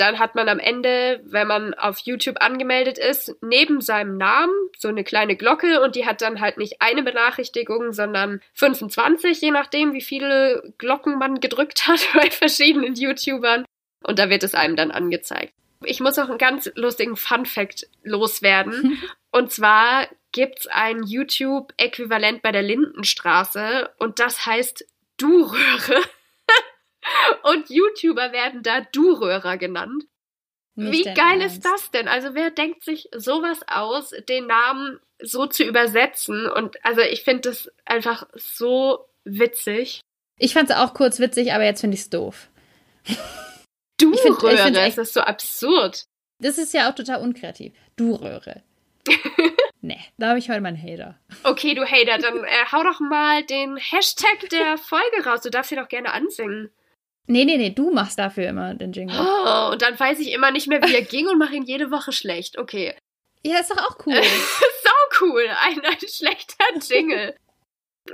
dann hat man am Ende, wenn man auf YouTube angemeldet ist, neben seinem Namen so eine kleine Glocke und die hat dann halt nicht eine Benachrichtigung, sondern 25, je nachdem, wie viele Glocken man gedrückt hat <laughs> bei verschiedenen YouTubern. Und da wird es einem dann angezeigt. Ich muss auch einen ganz lustigen Fun Fact loswerden. <laughs> und zwar gibt's ein YouTube-Äquivalent bei der Lindenstraße und das heißt Du-Röhre. <laughs> Und YouTuber werden da Du-Röhrer genannt. Nicht Wie geil Ernst. ist das denn? Also wer denkt sich sowas aus, den Namen so zu übersetzen? Und also ich finde das einfach so witzig. Ich fand es auch kurz witzig, aber jetzt finde ich es doof. <laughs> Du-Röhre, ich find, ich find das ist so absurd. Das ist ja auch total unkreativ. Du-Röhre. <laughs> nee, da habe ich heute mal einen Hater. Okay, du Hater, dann äh, hau doch mal den Hashtag der Folge raus. Du darfst ihn doch gerne ansingen. Nee, nee, nee, du machst dafür immer den Jingle. Oh, und dann weiß ich immer nicht mehr, wie er ging und mache ihn jede Woche schlecht. Okay. Ja, ist doch auch cool. <laughs> Sau cool. Ein, ein schlechter Jingle.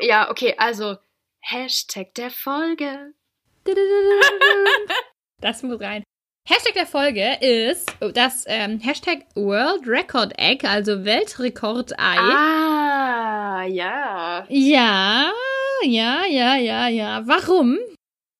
ja, okay, also Hashtag der Folge. <laughs> das muss rein. Hashtag der Folge ist das ähm, Hashtag World Record Egg, also Weltrekord-Ei. Ah, ja. Ja, ja, ja, ja, ja. Warum?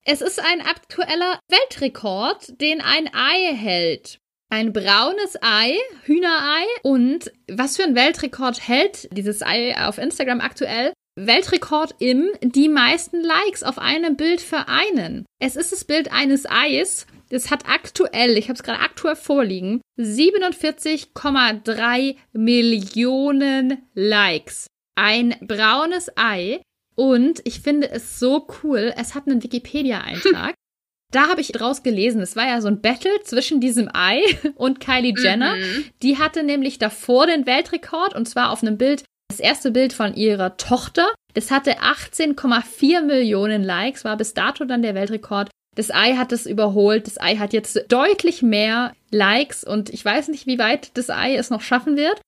Es ist ein aktueller Weltrekord, den ein Ei hält. Ein braunes Ei, Hühnerei und was für ein Weltrekord hält dieses Ei auf Instagram aktuell? Weltrekord im die meisten Likes auf einem Bild vereinen. Es ist das Bild eines Eis. Das hat aktuell, ich habe es gerade aktuell vorliegen, 47,3 Millionen Likes. Ein braunes Ei und ich finde es so cool, es hat einen Wikipedia-Eintrag. <laughs> da habe ich draus gelesen, es war ja so ein Battle zwischen diesem Ei <laughs> und Kylie Jenner. Mhm. Die hatte nämlich davor den Weltrekord und zwar auf einem Bild, das erste Bild von ihrer Tochter. Das hatte 18,4 Millionen Likes, war bis dato dann der Weltrekord. Das Ei hat es überholt. Das Ei hat jetzt deutlich mehr Likes und ich weiß nicht, wie weit das Ei es noch schaffen wird.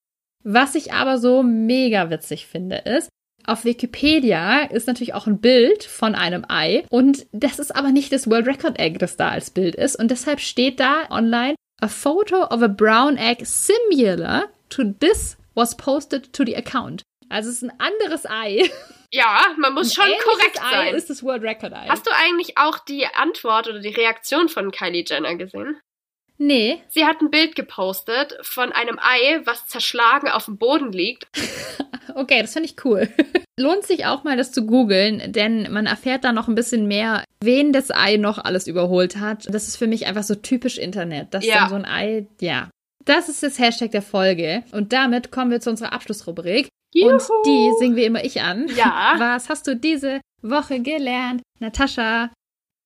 Was ich aber so mega witzig finde, ist, auf Wikipedia ist natürlich auch ein Bild von einem Ei und das ist aber nicht das World Record Egg, das da als Bild ist und deshalb steht da online a photo of a brown egg similar to this was posted to the account. Also es ist ein anderes Ei. Ja, man muss schon korrekt Ei sein. ist das World Record Ei. Hast du eigentlich auch die Antwort oder die Reaktion von Kylie Jenner gesehen? Nee. Sie hat ein Bild gepostet von einem Ei, was zerschlagen auf dem Boden liegt. <laughs> okay, das finde ich cool. <laughs> Lohnt sich auch mal, das zu googeln, denn man erfährt da noch ein bisschen mehr, wen das Ei noch alles überholt hat. Das ist für mich einfach so typisch Internet. Das ja. dann so ein Ei, ja. Das ist das Hashtag der Folge. Und damit kommen wir zu unserer Abschlussrubrik. Juhu. Und die singen wir immer ich an. Ja. <laughs> Was hast du diese Woche gelernt? Natascha,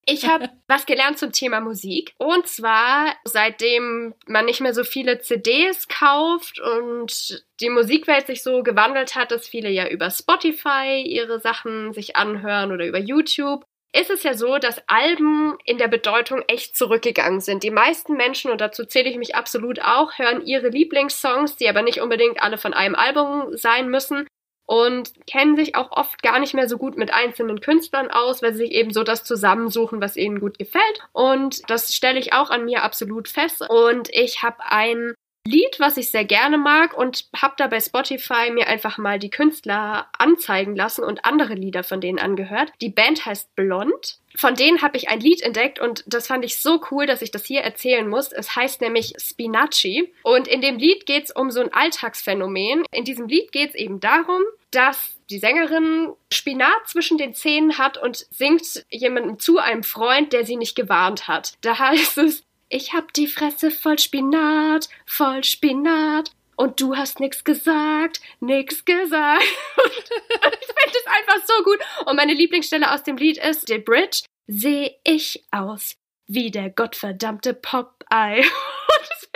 ich habe <laughs> was gelernt zum Thema Musik. Und zwar, seitdem man nicht mehr so viele CDs kauft und die Musikwelt sich so gewandelt hat, dass viele ja über Spotify ihre Sachen sich anhören oder über YouTube, ist es ja so, dass Alben in der Bedeutung echt zurückgegangen sind. Die meisten Menschen, und dazu zähle ich mich absolut auch, hören ihre Lieblingssongs, die aber nicht unbedingt alle von einem Album sein müssen, und kennen sich auch oft gar nicht mehr so gut mit einzelnen Künstlern aus, weil sie sich eben so das zusammensuchen, was ihnen gut gefällt. Und das stelle ich auch an mir absolut fest. Und ich habe ein Lied, was ich sehr gerne mag und habe da bei Spotify mir einfach mal die Künstler anzeigen lassen und andere Lieder von denen angehört. Die Band heißt Blond. Von denen habe ich ein Lied entdeckt und das fand ich so cool, dass ich das hier erzählen muss. Es heißt nämlich Spinaci und in dem Lied geht es um so ein Alltagsphänomen. In diesem Lied geht es eben darum, dass die Sängerin Spinat zwischen den Zähnen hat und singt jemandem zu, einem Freund, der sie nicht gewarnt hat. Da <laughs> heißt es, ich hab die Fresse voll Spinat, voll Spinat. Und du hast nix gesagt, nix gesagt. <laughs> ich finde es einfach so gut. Und meine Lieblingsstelle aus dem Lied ist, der Bridge, seh ich aus wie der gottverdammte Popeye. <laughs> Und das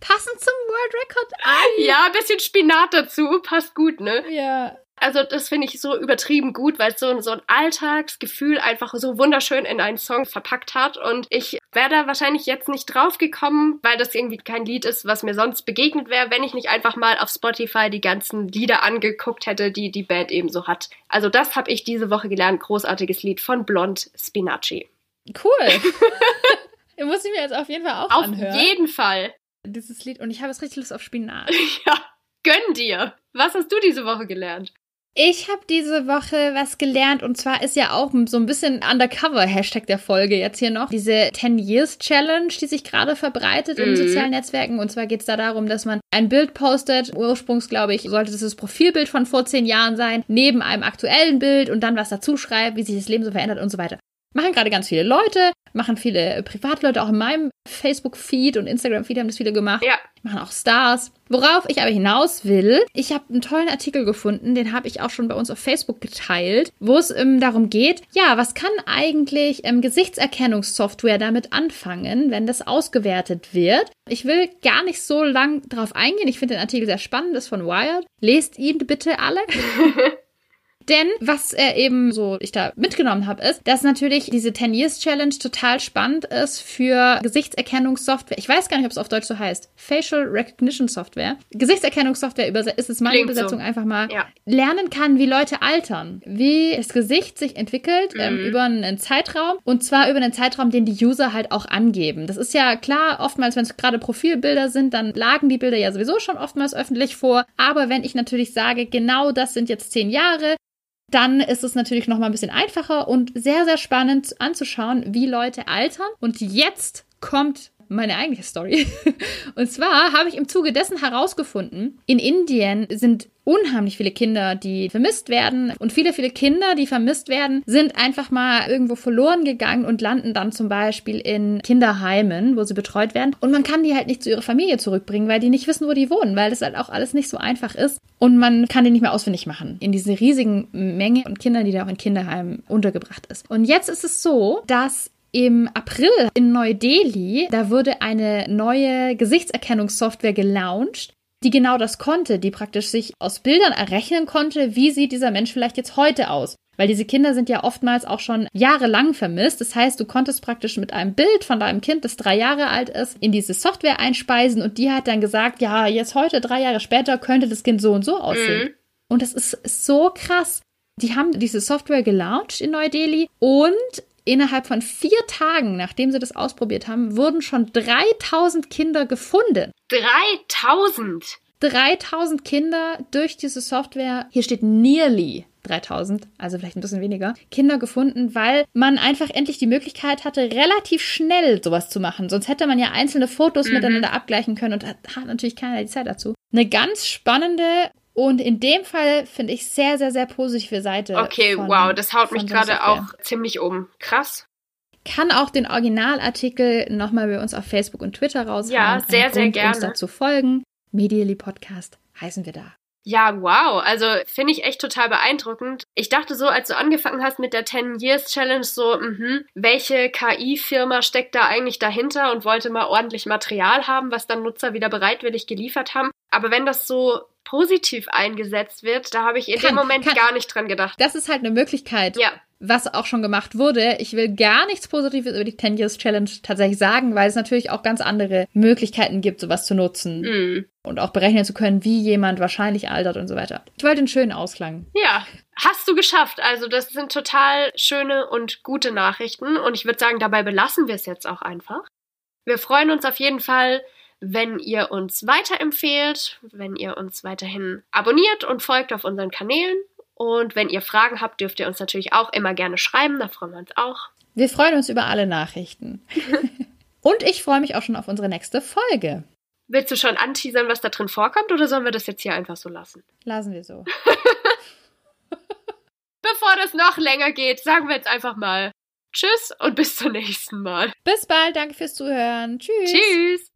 Passend zum World Record Ei. Ja, ein bisschen Spinat dazu, passt gut, ne? Ja. Also das finde ich so übertrieben gut, weil es so, so ein Alltagsgefühl einfach so wunderschön in einen Song verpackt hat. Und ich wäre da wahrscheinlich jetzt nicht drauf gekommen, weil das irgendwie kein Lied ist, was mir sonst begegnet wäre, wenn ich nicht einfach mal auf Spotify die ganzen Lieder angeguckt hätte, die die Band eben so hat. Also das habe ich diese Woche gelernt. Großartiges Lied von Blond Spinaci. Cool. <laughs> muss ich mir jetzt auf jeden Fall auch auf anhören. Auf jeden Fall. Dieses Lied. Und ich habe jetzt richtig Lust auf Spinat. <laughs> ja, gönn dir. Was hast du diese Woche gelernt? Ich habe diese Woche was gelernt und zwar ist ja auch so ein bisschen Undercover-Hashtag der Folge jetzt hier noch. Diese 10 Years Challenge, die sich gerade verbreitet mhm. in sozialen Netzwerken. Und zwar geht es da darum, dass man ein Bild postet. Ursprungs, glaube ich, sollte das das Profilbild von vor zehn Jahren sein, neben einem aktuellen Bild und dann was dazu schreibt, wie sich das Leben so verändert und so weiter. Machen gerade ganz viele Leute, machen viele Privatleute, auch in meinem Facebook-Feed und Instagram-Feed haben das viele gemacht. Ja. Machen auch Stars. Worauf ich aber hinaus will, ich habe einen tollen Artikel gefunden, den habe ich auch schon bei uns auf Facebook geteilt, wo es ähm, darum geht, ja, was kann eigentlich ähm, Gesichtserkennungssoftware damit anfangen, wenn das ausgewertet wird? Ich will gar nicht so lang drauf eingehen. Ich finde den Artikel sehr spannend, ist von Wired. Lest ihn bitte alle. <laughs> <laughs> Denn was er eben so ich da mitgenommen habe, ist, dass natürlich diese 10 Years Challenge total spannend ist für Gesichtserkennungssoftware. Ich weiß gar nicht, ob es auf Deutsch so heißt. Facial Recognition Software. Gesichtserkennungssoftware ist es meine Klingt Übersetzung so. einfach mal. Ja. Lernen kann, wie Leute altern, wie das Gesicht sich entwickelt ähm, mhm. ähm, über einen Zeitraum und zwar über einen Zeitraum, den die User halt auch angeben. Das ist ja klar, oftmals, wenn es gerade Profilbilder sind, dann lagen die Bilder ja sowieso schon oftmals öffentlich vor. Aber wenn ich natürlich sage, genau das sind jetzt zehn Jahre, dann ist es natürlich noch mal ein bisschen einfacher und sehr, sehr spannend anzuschauen, wie Leute altern. Und jetzt kommt meine eigentliche Story. <laughs> Und zwar habe ich im Zuge dessen herausgefunden, in Indien sind unheimlich viele Kinder, die vermisst werden. Und viele, viele Kinder, die vermisst werden, sind einfach mal irgendwo verloren gegangen und landen dann zum Beispiel in Kinderheimen, wo sie betreut werden. Und man kann die halt nicht zu ihrer Familie zurückbringen, weil die nicht wissen, wo die wohnen, weil das halt auch alles nicht so einfach ist. Und man kann die nicht mehr ausfindig machen in diese riesigen Menge von Kindern, die da auch in Kinderheimen untergebracht ist. Und jetzt ist es so, dass im April in Neu-Delhi, da wurde eine neue Gesichtserkennungssoftware gelauncht, die genau das konnte, die praktisch sich aus Bildern errechnen konnte, wie sieht dieser Mensch vielleicht jetzt heute aus. Weil diese Kinder sind ja oftmals auch schon jahrelang vermisst. Das heißt, du konntest praktisch mit einem Bild von deinem Kind, das drei Jahre alt ist, in diese Software einspeisen und die hat dann gesagt, ja, jetzt heute, drei Jahre später, könnte das Kind so und so aussehen. Mhm. Und das ist so krass. Die haben diese Software gelauncht in Neu-Delhi und Innerhalb von vier Tagen, nachdem sie das ausprobiert haben, wurden schon 3000 Kinder gefunden. 3000? 3000 Kinder durch diese Software, hier steht nearly 3000, also vielleicht ein bisschen weniger, Kinder gefunden, weil man einfach endlich die Möglichkeit hatte, relativ schnell sowas zu machen. Sonst hätte man ja einzelne Fotos mhm. miteinander abgleichen können und hat natürlich keiner die Zeit dazu. Eine ganz spannende und in dem Fall finde ich sehr, sehr, sehr positive Seite. Okay, von, wow, das haut mich gerade auch ziemlich um. Krass. Kann auch den Originalartikel nochmal bei uns auf Facebook und Twitter raushauen. Ja, sehr, sehr gerne. uns dazu folgen. Medially Podcast heißen wir da. Ja, wow. Also finde ich echt total beeindruckend. Ich dachte so, als du angefangen hast mit der 10 Years Challenge, so, mh, welche KI-Firma steckt da eigentlich dahinter und wollte mal ordentlich Material haben, was dann Nutzer wieder bereitwillig geliefert haben. Aber wenn das so positiv eingesetzt wird, da habe ich in kann, dem Moment kann. gar nicht dran gedacht. Das ist halt eine Möglichkeit. Ja. Was auch schon gemacht wurde. Ich will gar nichts Positives über die 10 Years Challenge tatsächlich sagen, weil es natürlich auch ganz andere Möglichkeiten gibt, sowas zu nutzen. Mm. Und auch berechnen zu können, wie jemand wahrscheinlich altert und so weiter. Ich wollte einen schönen Ausklang. Ja, hast du geschafft. Also das sind total schöne und gute Nachrichten. Und ich würde sagen, dabei belassen wir es jetzt auch einfach. Wir freuen uns auf jeden Fall, wenn ihr uns weiterempfehlt, wenn ihr uns weiterhin abonniert und folgt auf unseren Kanälen. Und wenn ihr Fragen habt, dürft ihr uns natürlich auch immer gerne schreiben, da freuen wir uns auch. Wir freuen uns über alle Nachrichten. <laughs> und ich freue mich auch schon auf unsere nächste Folge. Willst du schon anteasern, was da drin vorkommt, oder sollen wir das jetzt hier einfach so lassen? Lassen wir so. <laughs> Bevor das noch länger geht, sagen wir jetzt einfach mal Tschüss und bis zum nächsten Mal. Bis bald, danke fürs Zuhören. Tschüss. Tschüss.